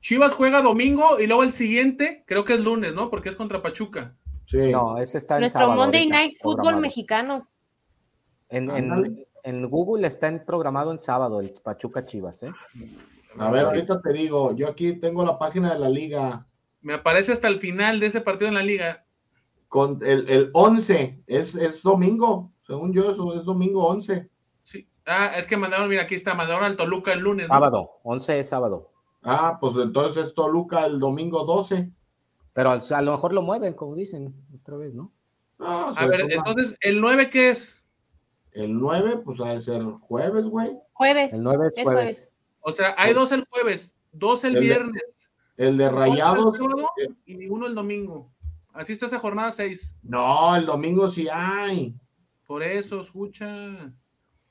Chivas juega domingo y luego el siguiente, creo que es lunes, ¿no? Porque es contra Pachuca. Sí. No, ese está en Nuestro sábado Monday ahorita, Night Football programado. mexicano. En, en, en Google está en- programado en sábado el Pachuca Chivas, ¿eh? A ver, ahorita te digo, yo aquí tengo la página de la liga Me aparece hasta el final de ese partido en la liga. con el, el 11, es, es domingo, según yo, eso es domingo 11. Ah, es que mandaron, mira, aquí está, mandaron al Toluca el lunes. ¿no? Sábado, 11 es sábado. Ah, pues entonces es Toluca el domingo 12. Pero al- a lo mejor lo mueven, como dicen, otra vez, ¿no? No, A ver, toma- entonces, ¿el 9 qué es? El 9, pues ha de ser jueves, güey. Jueves. El 9 es Es jueves. O sea, hay dos el jueves, dos el El de- viernes, El de Rayados. el sábado eh, y uno el domingo. Así está esa jornada 6. No, el domingo sí hay. Por eso, escucha.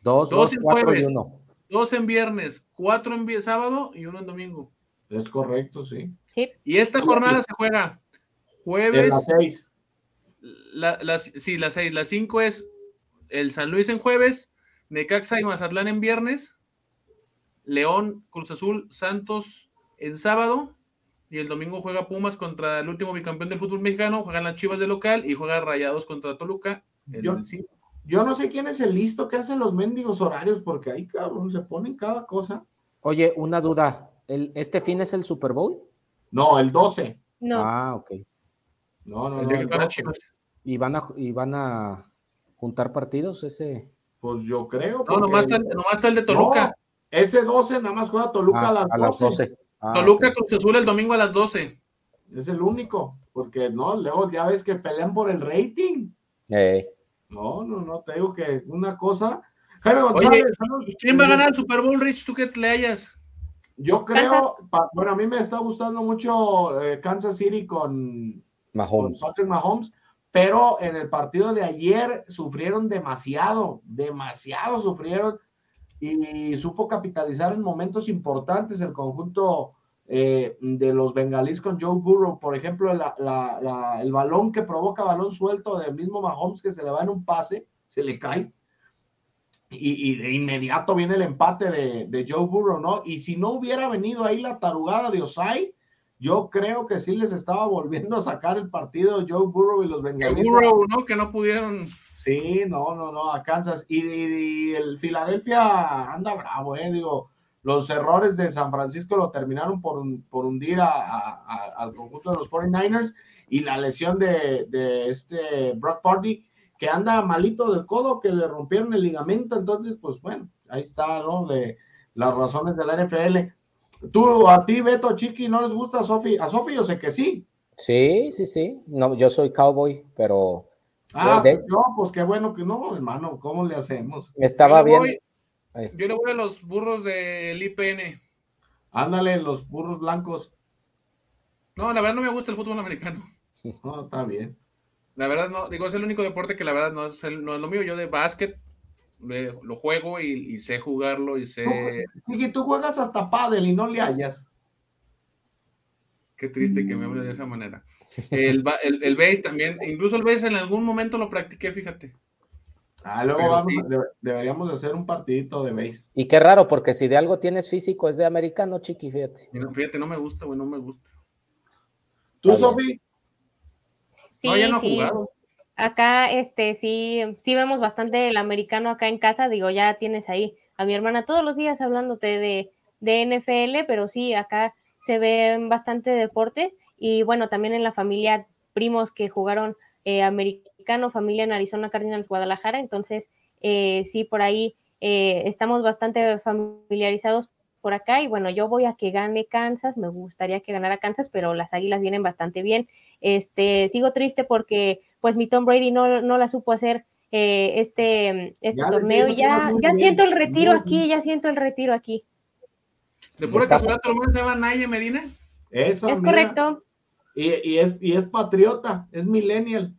Dos, Dos dos, el cuatro y jueves. uno. Dos en viernes, cuatro en vi- sábado y uno en domingo. Es correcto, sí. Sí. Y esta jornada se juega En jueves, las 6. la, las, sí, las seis, las cinco es el San Luis en jueves, Necaxa y Mazatlán en viernes, León, Cruz Azul, Santos en sábado, y el domingo juega Pumas contra el último bicampeón del fútbol mexicano, juegan las Chivas de local y juega Rayados contra Toluca. el Yo- cinco. Yo no sé quién es el listo que hace los mendigos horarios, porque ahí, cabrón, se ponen cada cosa. Oye, una duda. ¿El, ¿Este fin es el Super Bowl? No, el 12. No. Ah, ok. No, no, El no. día que el juegan las 12. Chivas. ¿Y van a, y van a juntar partidos ese? Pues yo creo. No, nomás está, el- nomás está el de Toluca. No, ese 12 nada más juega Toluca Ah, a las 12. Ah, Toluca, ok. Cruz Azul el domingo a las 12. Es el único. Porque no, luego ya ves que pelean por el rating. Eh, No, no, no, te digo que una cosa. Jaime González. ¿y quién va a ganar el Super Bowl, Rich? ¿Tú qué le hayas? Yo creo, pa- bueno, a mí me está gustando mucho eh, Kansas City con, con Mahomes. Patrick Mahomes, pero en el partido de ayer sufrieron demasiado, demasiado sufrieron y, supo capitalizar en momentos importantes el conjunto eh, de los bengalíes con Joe Burrow, por ejemplo, la- la- la- el balón que provoca balón suelto del mismo Mahomes que se le va en un pase, se le cae. Y, y de inmediato viene el empate de, de Joe Burrow, ¿no? Y si no hubiera venido ahí la tarugada de Osai, yo creo que sí les estaba volviendo a sacar el partido Joe Burrow y los bengalíes. Burrow, ¿no? Que no pudieron. Sí, no, no, no, a Kansas. Y, y- y el Filadelfia anda bravo, ¿eh? Digo, los errores de San Francisco lo terminaron por, un- por hundir a- a- a- al conjunto de los 49ers y la lesión de, de este Brock Party, que anda malito del codo, que le rompieron el ligamento. Entonces, pues bueno, ahí está, ¿no? De las razones de la NFL. Tú, a ti, Beto, Chiqui, ¿no les gusta a Sofi? A Sofi yo sé que sí. Sí, sí, sí. No, yo soy cowboy, pero Ah, De- no, pues qué bueno que no, hermano, ¿cómo le hacemos? estaba bien. voy- Yo le voy a los burros del IPN. Ándale, los burros blancos. No, la verdad no me gusta el fútbol americano. No, está bien. La verdad no, digo, es el único deporte que la verdad no es, el- no es lo mío. Yo de básquet le- lo juego y, y sé jugarlo y sé... Chiqui, tú juegas hasta pádel y no le hallas. Qué triste que me hable de esa manera. El, el, el base también, incluso el base en algún momento lo practiqué, fíjate. Ah, luego vamos, deberíamos de hacer un partidito de base. Y qué raro, porque si de algo tienes físico es de americano, chiqui, fíjate. No, fíjate, no me gusta, güey, no me gusta. ¿Tú, Sofi? Sí, no, ya no sí. jugado. Acá, este, sí, sí vemos bastante el americano acá en casa, digo, ya tienes ahí a mi hermana todos los días hablándote de, de NFL, pero sí, acá se ven bastante deportes y bueno, también en la familia primos que jugaron eh, americano, familia en Arizona Cardinals Guadalajara, entonces eh, sí, por ahí eh, estamos bastante familiarizados por acá y bueno, yo voy a que gane Kansas, me gustaría que ganara Kansas, pero las Águilas vienen bastante bien. Este, sigo triste porque pues mi Tom Brady no, no la supo hacer este, este torneo y ya, ya siento el retiro aquí, ya siento el retiro aquí. ¿De pura casualidad tu hermano se llama Naye Medina? Eso, es correcto. Y, es, y es patriota, es millennial.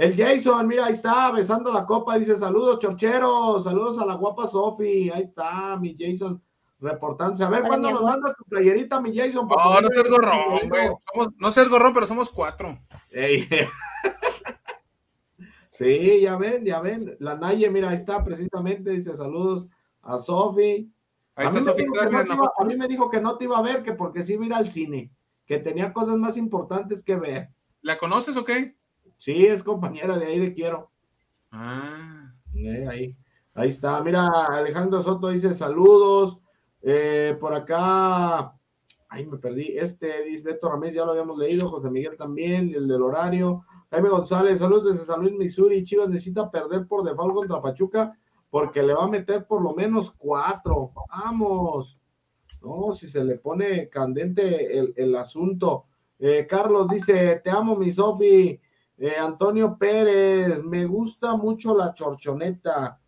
El Jason, mira, ahí está, besando la copa, dice saludos, chorcheros, saludos a la guapa Sofi, ahí está, mi Jason, reportándose. A ver, ¿cuándo nos manda tu playerita, mi Jason? No, no seas gorrón, güey. no seas gorrón, pero somos cuatro. sí, ya ven, ya ven. La Naye, mira, ahí está, precisamente, dice saludos a Sofi. Ahí a, mí Sofi, no a mí me dijo que no te iba a ver, que porque sí iba a ir al cine, que tenía cosas más importantes que ver. ¿La conoces o qué? Sí, es compañera de ahí de Quiero. Ah. Eh, ahí, ahí está. Mira, Alejandro Soto dice saludos. Eh, por acá, ay, me perdí. Este, dice Beto Ramírez, ya lo habíamos leído. José Miguel también, el del horario. Jaime González, saludos desde San Luis, Missouri. Chivas necesita perder por default contra Pachuca porque le va a meter por lo menos cuatro. Vamos. No, si se le pone candente el, el asunto. Eh, Carlos dice, te amo, mi Sofi. Eh, Antonio Pérez, me gusta mucho la chorchoneta.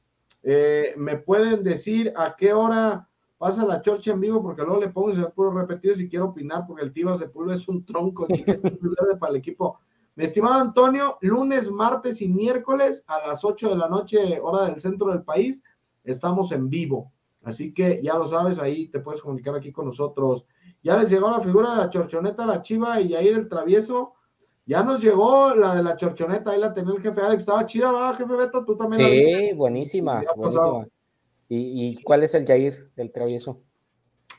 Eh, ¿Me pueden decir a qué hora pasa la chorcha en vivo? Porque luego le pongo y se puro repetido si quiero opinar, porque el Tiva Sepulveda es un tronco para el equipo. Mi estimado Antonio, lunes, martes y miércoles a las 8 de la noche, hora del centro del país, estamos en vivo. Así que ya lo sabes, ahí te puedes comunicar aquí con nosotros. Ya les llegó la figura de la chorchoneta, la chiva y ahí el travieso ya nos llegó la de la chorchoneta, ahí la tenía el jefe Alex, estaba chida, ¿verdad, jefe Beto? Tú también. Sí, buenísima, buenísima. ¿Y, cuál es el Jair, el travieso?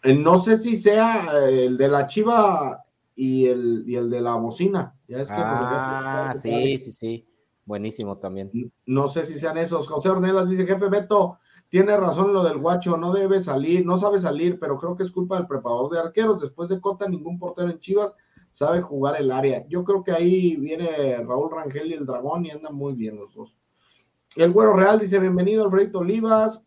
Eh, no sé si sea eh, el de la chiva y el, y el de la bocina. Ya es que ah, sí, sí, sí. Buenísimo también. No sé si sean esos. José Ornelas dice, jefe Beto, tiene razón lo del guacho, no debe salir, no sabe salir, pero creo que es culpa del preparador de arqueros. Después de Cota, ningún portero en Chivas sabe jugar el área. Yo creo que ahí viene Raúl Rangel y el Dragón y andan muy bien los dos. El Güero Real dice, bienvenido Alfredo Olivas.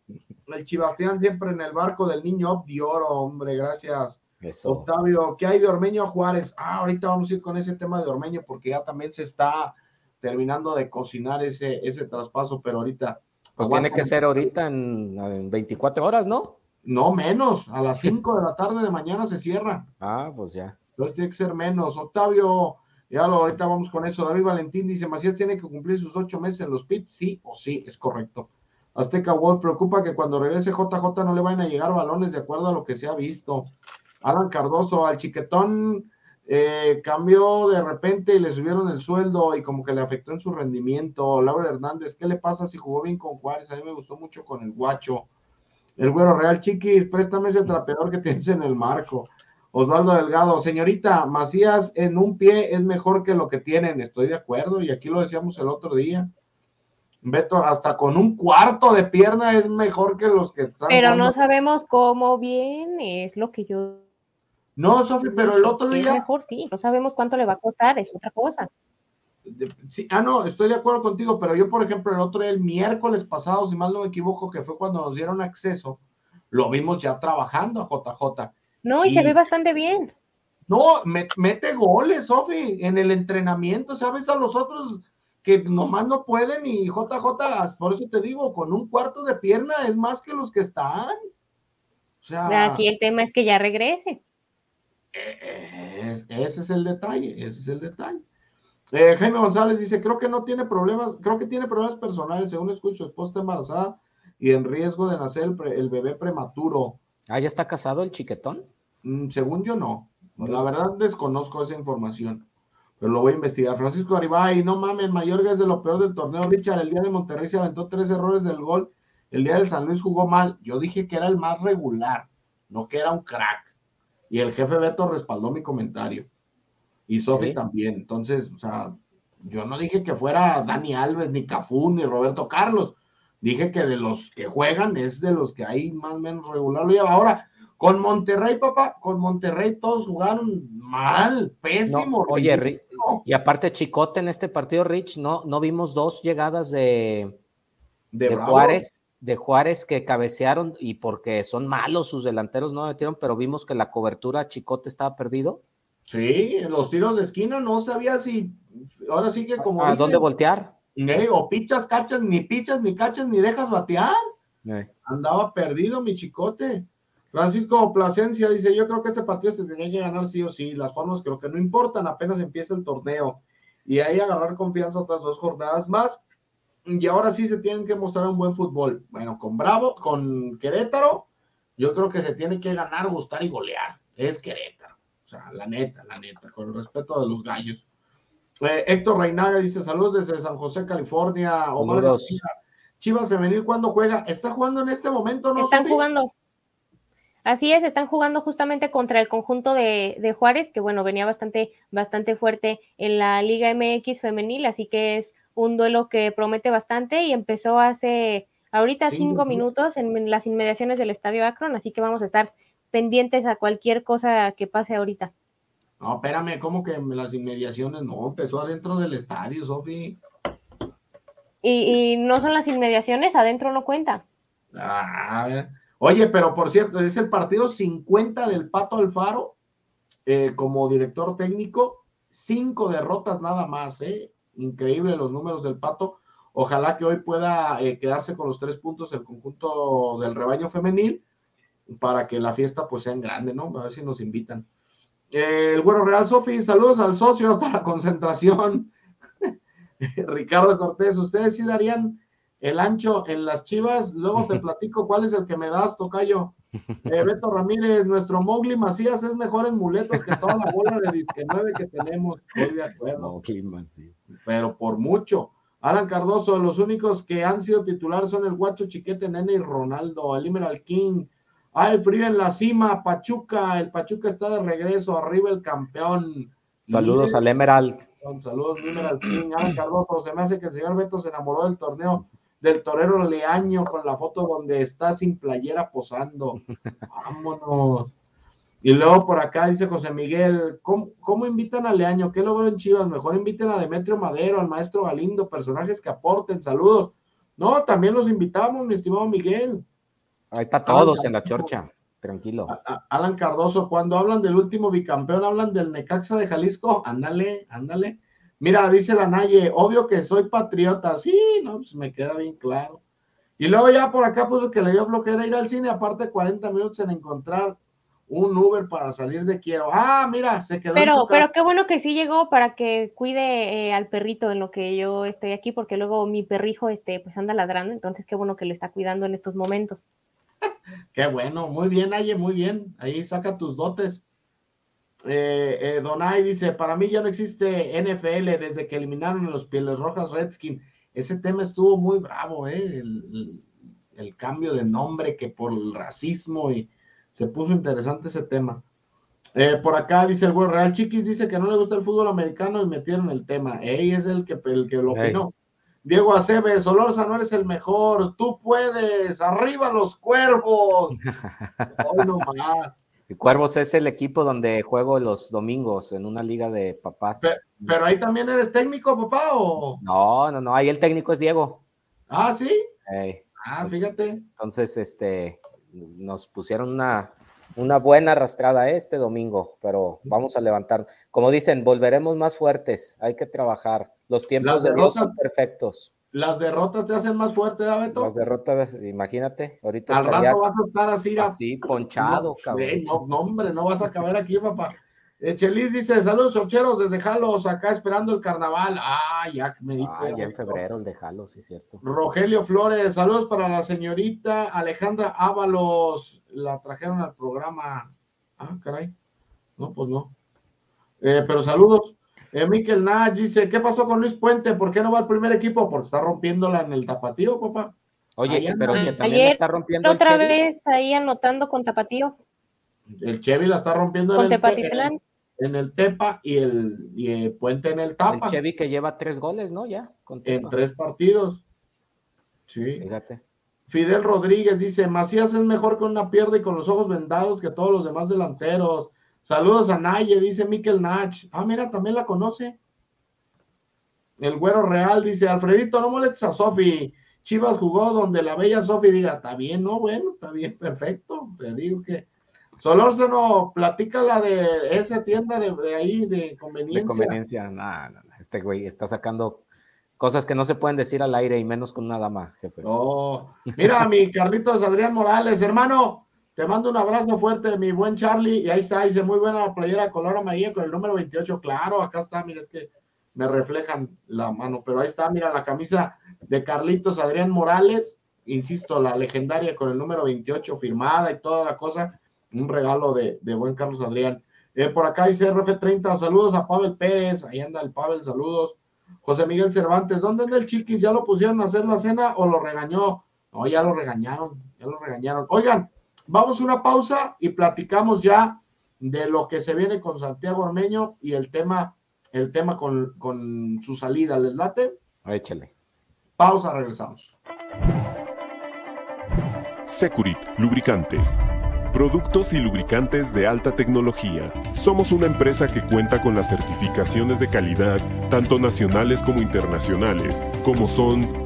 El Chivastián siempre en el barco del niño de oro, hombre, gracias. Octavio, ¿qué hay de Ormeño a Juárez? Ah, ahorita vamos a ir con ese tema de Ormeño porque ya también se está terminando de cocinar ese, ese traspaso, pero ahorita... Pues tiene que ser ahorita en, en 24 horas, ¿no? No menos, a las 5 de la tarde de mañana se cierra. Ah, pues ya. Entonces tiene que ser menos. Octavio, ya lo, ahorita vamos con eso. David Valentín dice, Macías tiene que cumplir sus ocho meses en los pits, sí o sí, es correcto. Azteca World preocupa que cuando regrese JJ no le vayan a llegar balones de acuerdo a lo que se ha visto. Alan Cardoso, al chiquetón eh, cambió de repente y le subieron el sueldo y como que le afectó en su rendimiento. Laura Hernández, ¿qué le pasa si jugó bien con Juárez? A mí me gustó mucho con el guacho. El güero real, chiquis, préstame ese trapeador que tienes en el marco. Osvaldo Delgado, señorita, Macías en un pie es mejor que lo que tienen, estoy de acuerdo, y aquí lo decíamos el otro día. Beto, hasta con un cuarto de pierna es mejor que los que están. Pero no sabemos cómo viene, es lo que yo. No, Sofi, pero el otro día. Es mejor, sí, no sabemos cuánto le va a costar, es otra cosa. Sí, ah, no, estoy de acuerdo contigo, pero yo, por ejemplo, el otro día, el miércoles pasado, si mal no me equivoco, que fue cuando nos dieron acceso, lo vimos ya trabajando a JJ no, y, se ve bastante bien. No, mete goles, Sofi, en el entrenamiento, ¿sabes? A los otros que nomás no pueden y JJ, por eso te digo, con un cuarto de pierna es más que los que están. O sea, Aquí el tema es que ya regrese. ese es el detalle, ese es el detalle. Eh, Jaime González dice, creo que no tiene problemas, creo que tiene problemas personales, según escucho, su esposa está embarazada y en riesgo de nacer el bebé prematuro. Ah, ¿ya está casado el chiquetón? Mm, según yo no. La verdad desconozco esa información, pero lo voy a investigar. Francisco Aribay, no mames, Mayorga es de lo peor del torneo. Richard, el día de Monterrey se aventó tres errores del gol. El día del San Luis jugó mal. Yo dije que era el más regular, no que era un crack. Y el jefe Beto respaldó mi comentario. Y Sofi también. Entonces, o sea, yo no dije que fuera Dani Alves, ni Cafú, ni Roberto Carlos. Dije que de los que juegan es de los que hay más o menos regular lo lleva. Ahora, con Monterrey, papá, con Monterrey todos jugaron mal, pésimo. oye, y aparte Chicote en este partido, Rich, no, no vimos dos llegadas de, de, Juárez, de Juárez que cabecearon y porque son malos sus delanteros no metieron, pero vimos que la cobertura Chicote estaba perdido. Sí, los tiros de esquina no sabía si, ahora sí que como... ¿A dónde voltear? o pichas, cachas, ni pichas, ni cachas, ni dejas batear. Andaba perdido mi chicote. Francisco Plasencia dice, yo creo que este partido se tenía que ganar sí o sí, las formas creo que no importan, apenas empieza el torneo y ahí agarrar confianza otras dos jornadas más y ahora sí se tienen que mostrar un buen fútbol. Bueno, con Bravo, con Querétaro, yo creo que se tiene que ganar, gustar y golear. Es Querétaro. O sea, la neta, la neta, con el respeto de los gallos. Eh, Héctor Reinaga dice: Saludos desde San José, California. Omar Chivas Femenil, ¿cuándo juega? ¿Está jugando en este momento? ¿no? Están jugando. Así es, están jugando justamente contra el conjunto de, Juárez, que bueno, venía bastante, bastante fuerte en la Liga MX femenil, así que es un duelo que promete bastante y empezó hace ahorita cinco minutos en las inmediaciones del Estadio Akron, así que vamos a estar pendientes a cualquier cosa que pase ahorita. No, espérame, ¿cómo que las inmediaciones? No, empezó adentro del estadio, Sofi. Y, y, no son las inmediaciones, adentro no cuenta. Ah, oye, pero por cierto, es el partido 50 del Pato Alfaro eh, como director técnico, cinco derrotas nada más, ¿eh? Increíble los números del Pato. Ojalá que hoy pueda eh, quedarse con los tres puntos el conjunto del rebaño femenil para que la fiesta pues sea en grande, ¿no? A ver si nos invitan el Güero Real Sofi, saludos al socio hasta la concentración. Ricardo Cortés, ustedes sí darían el ancho en las chivas. Luego te platico cuál es el que me das, Tocayo. Eh, Beto Ramírez, nuestro Mowgli Macías es mejor en muletas que toda la bola de disque 9 que tenemos. Estoy de acuerdo. Pero por mucho. Alan Cardoso, los únicos que han sido titulares son el Guacho Chiquete, Nene y Ronaldo. El Emerald King, Ah, el frío en la cima, Pachuca, el Pachuca está de regreso, arriba el campeón. Saludos al Emerald. Saludos, Emerald King. Ah, Cardoso, se me hace que el señor Beto se enamoró del torneo del torero Leaño con la foto donde está sin playera posando. Vámonos. Y luego por acá dice José Miguel, ¿cómo, ¿cómo, invitan a Leaño? ¿Qué logró en Chivas? Mejor inviten a Demetrio Madero, al maestro Galindo, personajes que aporten, saludos. No, también los invitamos, mi estimado Miguel. Ahí está todos en la chorcha, tranquilo. Alan Cardoso, cuando hablan del último bicampeón, hablan del Necaxa de Jalisco. Ándale, ándale. Mira, dice la Naye, obvio que soy patriota. Sí, no, pues me queda bien claro. Y luego ya por acá puso que le dio flojera ir al cine, aparte 40 minutos en encontrar un Uber para salir de quiero. Ah, mira, se quedó. Pero, pero qué bueno que sí llegó para que cuide eh, al perrito en lo que yo estoy aquí, porque luego mi perrijo este, pues anda ladrando, entonces qué bueno que lo está cuidando en estos momentos. Qué bueno, muy bien, Aye, muy bien. Ahí saca tus dotes. Eh, eh, Donay dice: Para mí ya no existe NFL desde que eliminaron a los Pieles Rojas Redskin. Ese tema estuvo muy bravo, ¿eh? El, cambio de nombre que por el racismo y se puso interesante ese tema. Eh, por acá dice el buen Real Chiquis, dice que no le gusta el fútbol americano y metieron el tema. Ey, es el que, el que lo opinó. Diego Aceves, Solorza, no eres el mejor, tú puedes, arriba los cuervos. Cuervos es el equipo donde juego los domingos en una liga de papás. Pero, ahí también eres técnico, papá, ¿o? No, no, no, ahí el técnico es Diego. Ah, sí. ah, pues, fíjate. Entonces, este, nos pusieron una, una buena arrastrada este domingo, pero vamos a levantar. Como dicen, volveremos más fuertes, hay que trabajar. Los tiempos de Dios son perfectos. Las derrotas te hacen más fuerte, Daveto. Las derrotas, imagínate, ahorita Al rato vas a estar así. Así, ponchado, cabrón. No, hombre, no vas a caber aquí, papá. Chelis dice, saludos, sorcheros, desde Jalos, acá esperando el carnaval. Ah, ya me dijo. Ah, ya en febrero el de Jalos, sí, cierto. Rogelio Flores, saludos para la señorita Alejandra Ábalos. La trajeron al programa. Ah, caray. No, pues no. Eh, pero saludos. Eh, Miquel Nach dice, ¿qué pasó con Luis Puente? ¿Por qué no va al primer equipo? Porque está rompiéndola en el tapatío, papá. Oye, pero que también Ayer, está rompiendo el Otra Chevy. vez ahí anotando con Tapatío, El Chevy la está rompiendo en el, Tepatitlán. en el Tepa y el, y el Puente en el El Tapa. Chevy que lleva tres goles, ¿no? Ya, con En tres partidos. Sí. Fíjate. Fidel Rodríguez dice, Macías es mejor con una pierna y con los ojos vendados que todos los demás delanteros. Saludos a Naye, dice Miquel Nach. Ah, mira, también la conoce. El güero real dice, Alfredito, no molestes a Sofi. Chivas jugó donde la bella Sofi diga, está bien, no, bueno, está bien, perfecto. Te digo que. Solórzano, platica la de esa tienda de, de ahí de conveniencia. De conveniencia. No, no, no. Este güey está sacando cosas que no se pueden decir al aire y menos con una dama, jefe. Oh, mira, mi Carlitos Adrián Morales, hermano, te mando un abrazo fuerte, mi buen Charlie, y ahí está, dice muy buena la playera color amarilla con el número 28, claro, acá está, mira, es que me reflejan la mano, pero ahí está, mira, la camisa de Carlitos Adrián Morales, insisto, la legendaria con el número 28 firmada y toda la cosa, un regalo de, de buen Carlos Adrián. Eh, por acá dice RF30, saludos a Pavel Pérez, ahí anda el Pavel, saludos. José Miguel Cervantes, ¿dónde anda el chiquis? ¿Ya lo pusieron a hacer la cena o lo regañó? No, ya lo regañaron, ya lo regañaron. Oigan, vamos a una pausa y platicamos ya de lo que se viene con Santiago Ormeño y el tema, el tema con, con su salida. ¿Les late? Échale. Pausa, regresamos. Securit Lubricantes. Productos y lubricantes de alta tecnología. Somos una empresa que cuenta con las certificaciones de calidad, tanto nacionales como internacionales, como son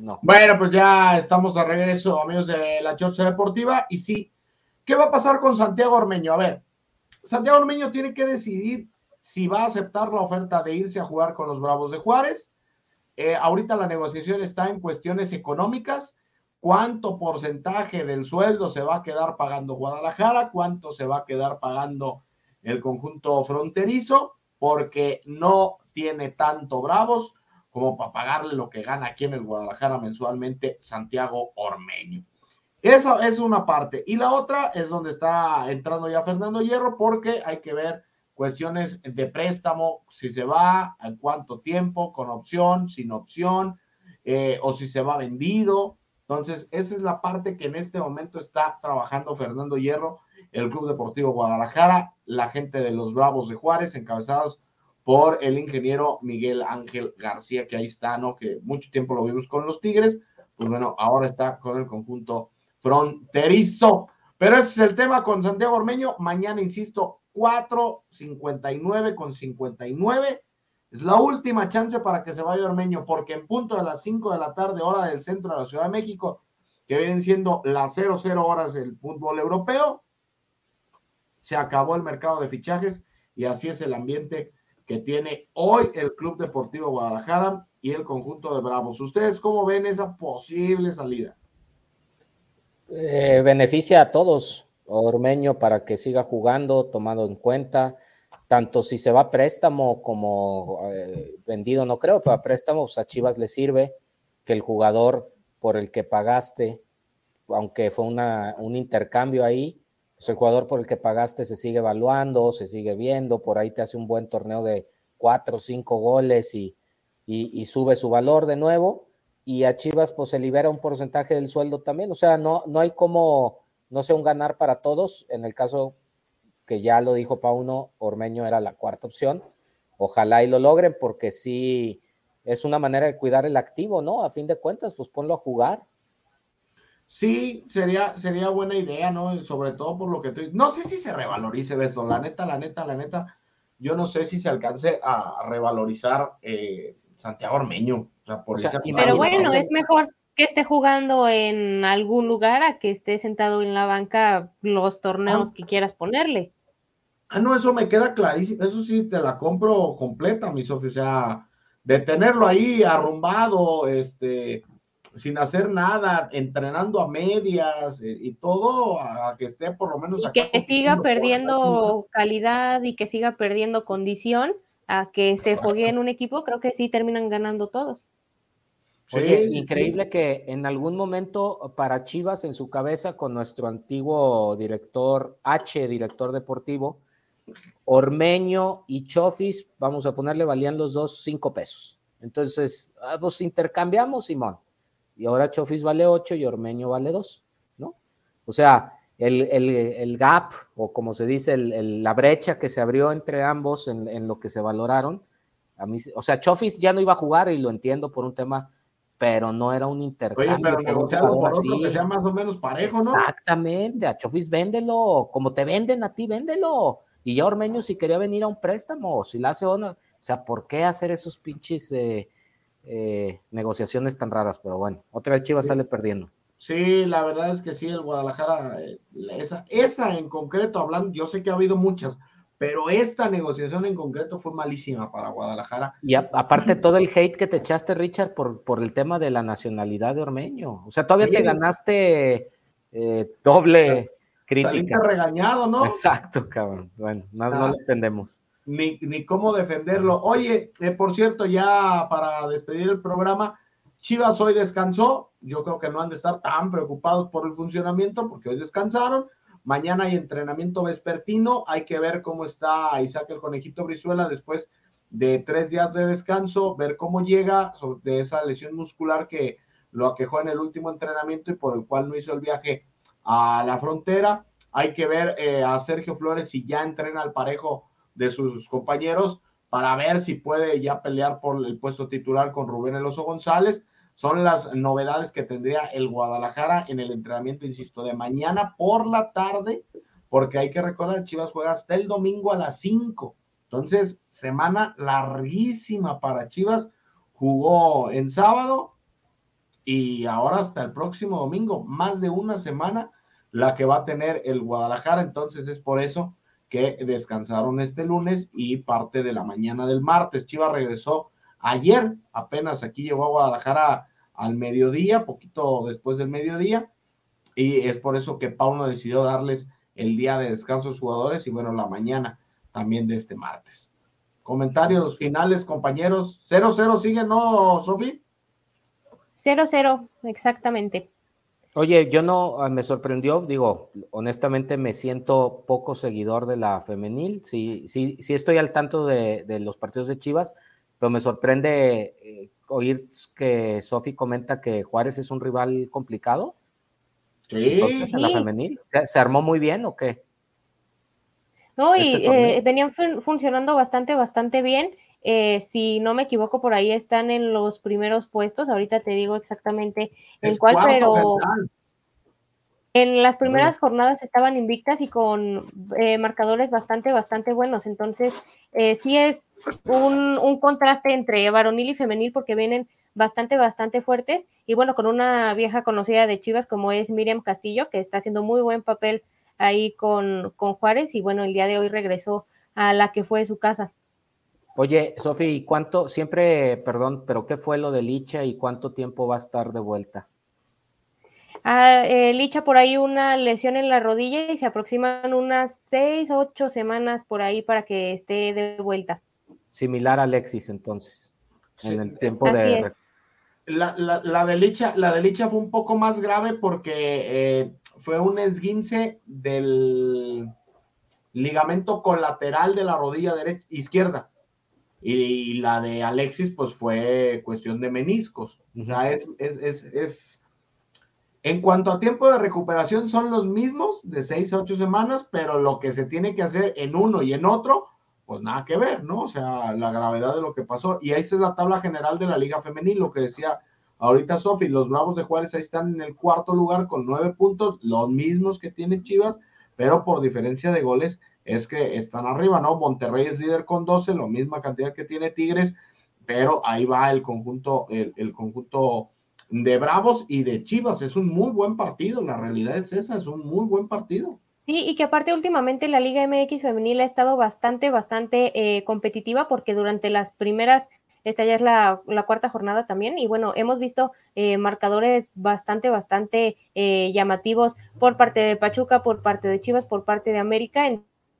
No. Bueno, pues ya estamos de regreso, amigos de la Chorcha Deportiva. Y sí, ¿qué va a pasar con Santiago Ormeño? A ver, Santiago Ormeño tiene que decidir si va a aceptar la oferta de irse a jugar con los Bravos de Juárez. Eh, ahorita la negociación está en cuestiones económicas. ¿Cuánto porcentaje del sueldo se va a quedar pagando Guadalajara? ¿Cuánto se va a quedar pagando el conjunto fronterizo? Porque no tiene tanto Bravos como para pagarle lo que gana aquí en el Guadalajara mensualmente Santiago Ormeño. Esa es una parte. Y la otra es donde está entrando ya Fernando Hierro, porque hay que ver cuestiones de préstamo, si se va, a cuánto tiempo, con opción, sin opción, eh, o si se va vendido. Entonces, esa es la parte que en este momento está trabajando Fernando Hierro, el Club Deportivo Guadalajara, la gente de los Bravos de Juárez, encabezados por el ingeniero Miguel Ángel García, que ahí está, ¿no? Que mucho tiempo lo vimos con los Tigres, pues bueno, ahora está con el conjunto fronterizo. Pero ese es el tema con Santiago Ormeño. Mañana, insisto, 4.59 con 59. Es la última chance para que se vaya Ormeño, porque en punto de las 5 de la tarde, hora del centro de la Ciudad de México, que vienen siendo las 00 horas del fútbol europeo, se acabó el mercado de fichajes y así es el ambiente que tiene hoy el Club Deportivo Guadalajara y el conjunto de Bravos. ¿Ustedes cómo ven esa posible salida? Eh, beneficia a todos, Ormeño, para que siga jugando, tomando en cuenta, tanto si se va a préstamo como eh, vendido, no creo, pero a préstamo, pues a Chivas le sirve que el jugador por el que pagaste aunque fue una, un intercambio ahí, pues el jugador por el que pagaste se sigue evaluando, se sigue viendo, por ahí te hace un buen torneo de cuatro o cinco goles y, y, sube su valor de nuevo. Y a Chivas pues se libera un porcentaje del sueldo también. O sea, no, no hay como, no sé, un ganar para todos. En el caso que ya lo dijo Pauno, Ormeño era la cuarta opción. Ojalá y lo logren porque sí es una manera de cuidar el activo, ¿no? A fin de cuentas, pues ponlo a jugar. Sí, sería, sería buena idea, ¿no? Sobre todo por lo que tú... No sé si se revalorice eso, la neta, la neta, la neta. Yo no sé si se alcance a revalorizar eh, Santiago Ormeño. pero bueno, es mejor que esté jugando en algún lugar a que esté sentado en la banca los torneos ah. que quieras ponerle. Ah, no, eso me queda clarísimo. Eso sí, te la compro completa, mi Sofía. O sea, de tenerlo ahí arrumbado, este, sin hacer nada, entrenando a medias eh, y todo, a, que esté por lo menos... Y que siga perdiendo calidad y que siga perdiendo condición, a que se fogue en un equipo, creo que sí terminan ganando todos. Oye, increíble que en algún momento para Chivas en su cabeza con nuestro antiguo director H, director deportivo, Ormeño y Chofis, vamos a ponerle, valían los dos cinco pesos. Entonces, ah, pues intercambiamos, Simón y ahora Chofis vale 8 y Ormeño vale 2, ¿no? O sea, el, gap, o como se dice, la brecha que se abrió entre ambos en, lo que se valoraron, a mí, o sea, Chofis ya no iba a jugar y lo entiendo por un tema, pero no era un intercambio. Oye, pero negociarlo por otro que sea más o menos parejo, ¿no? Exactamente, a Chofis véndelo, como te venden a ti, véndelo. Y ya Ormeño si quería venir a un préstamo, si la hace uno, o sea, ¿por qué hacer esos pinches... Eh, eh, negociaciones tan raras, pero bueno, otra vez Chivas sale perdiendo. Sí, la verdad es que sí, el Guadalajara, eh, esa, esa en concreto, hablando, yo sé que ha habido muchas, pero esta negociación en concreto fue malísima para Guadalajara. Y aparte todo el hate que te echaste, Richard, por, por el tema de la nacionalidad de Ormeño. O sea, todavía te ganaste eh, doble crítica. regañado, ¿no? Exacto, cabrón. Bueno, no, no lo entendemos ni, cómo defenderlo. Oye, eh, por cierto, ya para despedir el programa, Chivas hoy descansó. Yo creo que no han de estar tan preocupados por el funcionamiento porque hoy descansaron. Mañana hay entrenamiento vespertino. Hay que ver cómo está Isaac el Conejito Brizuela después de tres días de descanso, ver cómo llega de esa lesión muscular que lo aquejó en el último entrenamiento y por el cual no hizo el viaje a la frontera. Hay que ver eh, a Sergio Flores si ya entrena al parejo de sus compañeros para ver si puede ya pelear por el puesto titular con Rubén Eloso González. Son las novedades que tendría el Guadalajara en el entrenamiento, insisto, de mañana por la tarde, porque hay que recordar, Chivas juega hasta el domingo a las 5. Entonces, semana larguísima para Chivas. Jugó en sábado y ahora hasta el próximo domingo, más de una semana la que va a tener el Guadalajara. Entonces, es por eso que descansaron este lunes y parte de la mañana del martes. Chivas regresó ayer, apenas aquí llegó a Guadalajara al mediodía, poquito después del mediodía, y es por eso que Pauno decidió darles el día de descanso a los jugadores y bueno, la mañana también de este martes. Comentarios finales, compañeros. 0-0 sigue, ¿no, Sofi? 0-0, exactamente. Oye, yo no, ah, me sorprendió, digo, honestamente me siento poco seguidor de la femenil, sí, sí, sí estoy al tanto de, los partidos de Chivas, pero me sorprende eh, oír que Sofi comenta que Juárez es un rival complicado. Sí. Entonces, en la femenil, ¿se, armó muy bien o qué? No, y este eh, venían funcionando bastante, bastante bien. Eh, si no me equivoco, por ahí están en los primeros puestos. Ahorita te digo exactamente en cuál, pero en las primeras jornadas estaban invictas y con eh, marcadores bastante, bastante buenos. Entonces, eh, sí es un, un, contraste entre varonil y femenil porque vienen bastante, bastante fuertes. Y bueno, con una vieja conocida de Chivas como es Miriam Castillo, que está haciendo muy buen papel ahí con, con Juárez. Y bueno, el día de hoy regresó a la que fue su casa. Oye, Sofi, ¿cuánto, siempre, perdón, pero qué fue lo de Licha y cuánto tiempo va a estar de vuelta? Ah, eh, Licha por ahí una lesión en la rodilla y se aproximan unas seis, ocho semanas por ahí para que esté de vuelta. Similar a Alexis entonces, en el tiempo de... La, la, la, de Licha, la de Licha fue un poco más grave porque eh, fue un esguince del ligamento colateral de la rodilla derecha, izquierda. Y, la de Alexis, pues fue cuestión de meniscos. O sea, es, es, es, es, En cuanto a tiempo de recuperación, son los mismos, de seis a ocho semanas, pero lo que se tiene que hacer en uno y en otro, pues nada que ver, ¿no? O sea, la gravedad de lo que pasó. Y ahí está la tabla general de la Liga Femenil, lo que decía ahorita Sofi, los Bravos de Juárez ahí están en el cuarto lugar con nueve puntos, los mismos que tiene Chivas, pero por diferencia de goles es que están arriba, ¿no? Monterrey es líder con 12, la misma cantidad que tiene Tigres, pero ahí va el conjunto, el, conjunto de Bravos y de Chivas. Es un muy buen partido, la realidad es esa, es un muy buen partido. Sí, y que aparte últimamente la Liga MX femenil ha estado bastante, bastante eh, competitiva porque durante las primeras, esta ya es la, cuarta jornada también, y bueno, hemos visto eh, marcadores bastante, bastante eh, llamativos por parte de Pachuca, por parte de Chivas, por parte de América.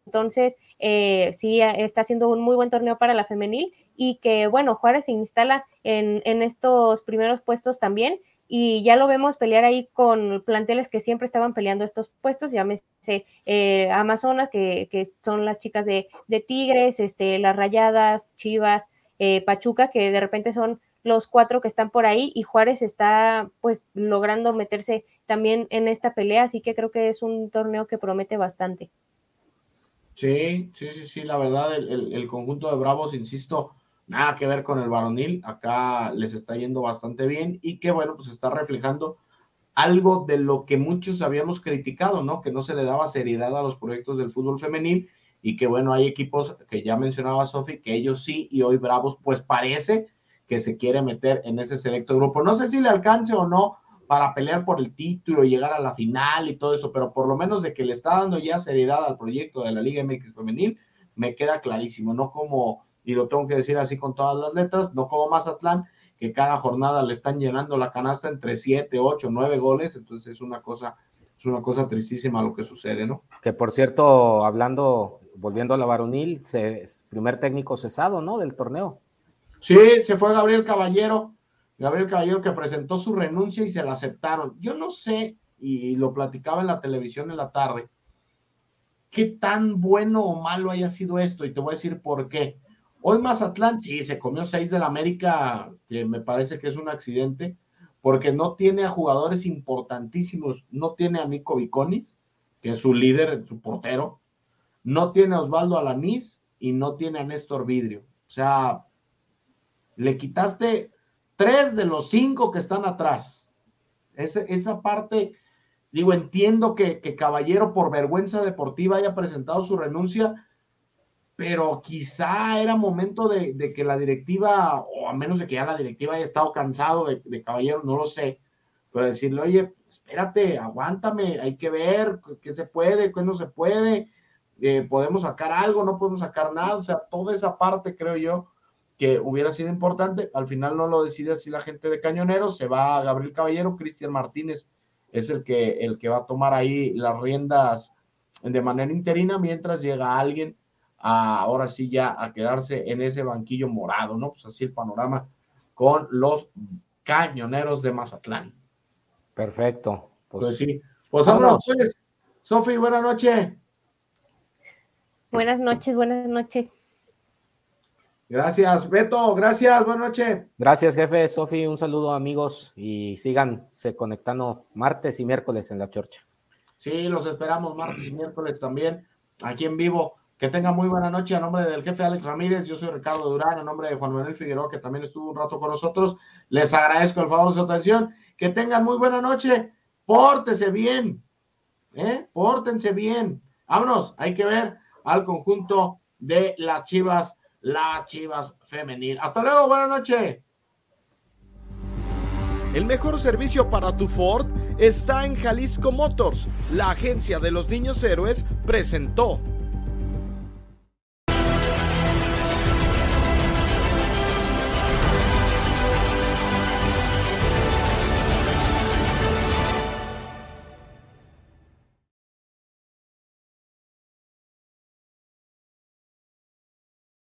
Entonces, eh, sí, está haciendo un muy buen torneo para la femenil y que, bueno, Juárez se instala en, estos primeros puestos también y ya lo vemos pelear ahí con planteles que siempre estaban peleando estos puestos, llámese eh, Amazonas, que, son las chicas de, Tigres, este, las Rayadas, Chivas, eh, Pachuca, que de repente son los cuatro que están por ahí y Juárez está pues logrando meterse también en esta pelea, así que creo que es un torneo que promete bastante. Sí, sí, sí, sí, la verdad, el, conjunto de Bravos, insisto, nada que ver con el varonil, acá les está yendo bastante bien y que bueno, pues está reflejando algo de lo que muchos habíamos criticado, ¿no? Que no se le daba seriedad a los proyectos del fútbol femenil y que bueno, hay equipos que ya mencionaba Sofi, que ellos sí y hoy Bravos pues parece que se quiere meter en ese selecto grupo. No sé si le alcance o no para pelear por el título y llegar a la final y todo eso, pero por lo menos de que le está dando ya seriedad al proyecto de la Liga MX femenil, me queda clarísimo, no como, y lo tengo que decir así con todas las letras, no como Mazatlán, que cada jornada le están llenando la canasta entre 7, 8, 9 goles, entonces es una cosa, es una cosa tristísima lo que sucede, ¿no? Que por cierto, hablando, volviendo a la varonil, se, primer técnico cesado, ¿no? Del torneo. Sí, se fue Gabriel Caballero, Gabriel Caballero que presentó su renuncia y se la aceptaron. Yo no sé, y lo platicaba en la televisión en la tarde, qué tan bueno o malo haya sido esto, y te voy a decir por qué. Hoy Mazatlán, sí, se comió seis del América, que me parece que es un accidente, porque no tiene a jugadores importantísimos, no tiene a Nico Viconis, que es su líder, su portero, no tiene a Osvaldo Alanís y no tiene a Néstor Vidrio. O sea, le quitaste Tres de los cinco que están atrás. Esa, parte, digo, entiendo que, Caballero por vergüenza deportiva haya presentado su renuncia, pero quizá era momento de, que la directiva, o a menos de que ya la directiva haya estado cansado de, Caballero, no lo sé, pero decirle, oye, espérate, aguántame, hay que ver qué se puede, qué no se puede, eh, podemos sacar algo, no podemos sacar nada, o sea, toda esa parte creo yo que hubiera sido importante. Al final no lo decide así la gente de Cañoneros, se va a Gabriel Caballero, Cristian Martínez es el que, el que va a tomar ahí las riendas de manera interina mientras llega alguien a, ahora sí ya a quedarse en ese banquillo morado, ¿no? Pues así el panorama con los Cañoneros de Mazatlán. Perfecto. Pues, pues sí. Pues vámonos, pues. Sofi, buenas noches. Buenas noches, buenas noches. Gracias, Beto. Gracias, buenas noches. Gracias, jefe. Sofi, un saludo, amigos. Y sigan se conectando martes y miércoles en la chorcha. Sí, los esperamos martes y miércoles también, aquí en vivo. Que tengan muy buena noche a nombre del jefe Alex Ramírez. Yo soy Ricardo Durán, a nombre de Juan Manuel Figueroa, que también estuvo un rato con nosotros. Les agradezco el favor de su atención. Que tengan muy buena noche. Pórtese bien. ¿eh? Pórtense bien. Vámonos. Hay que ver al conjunto de las Chivas la Chivas Femenil. Hasta luego, buenas noches. El mejor servicio para tu Ford está en Jalisco Motors. La agencia de los niños héroes presentó.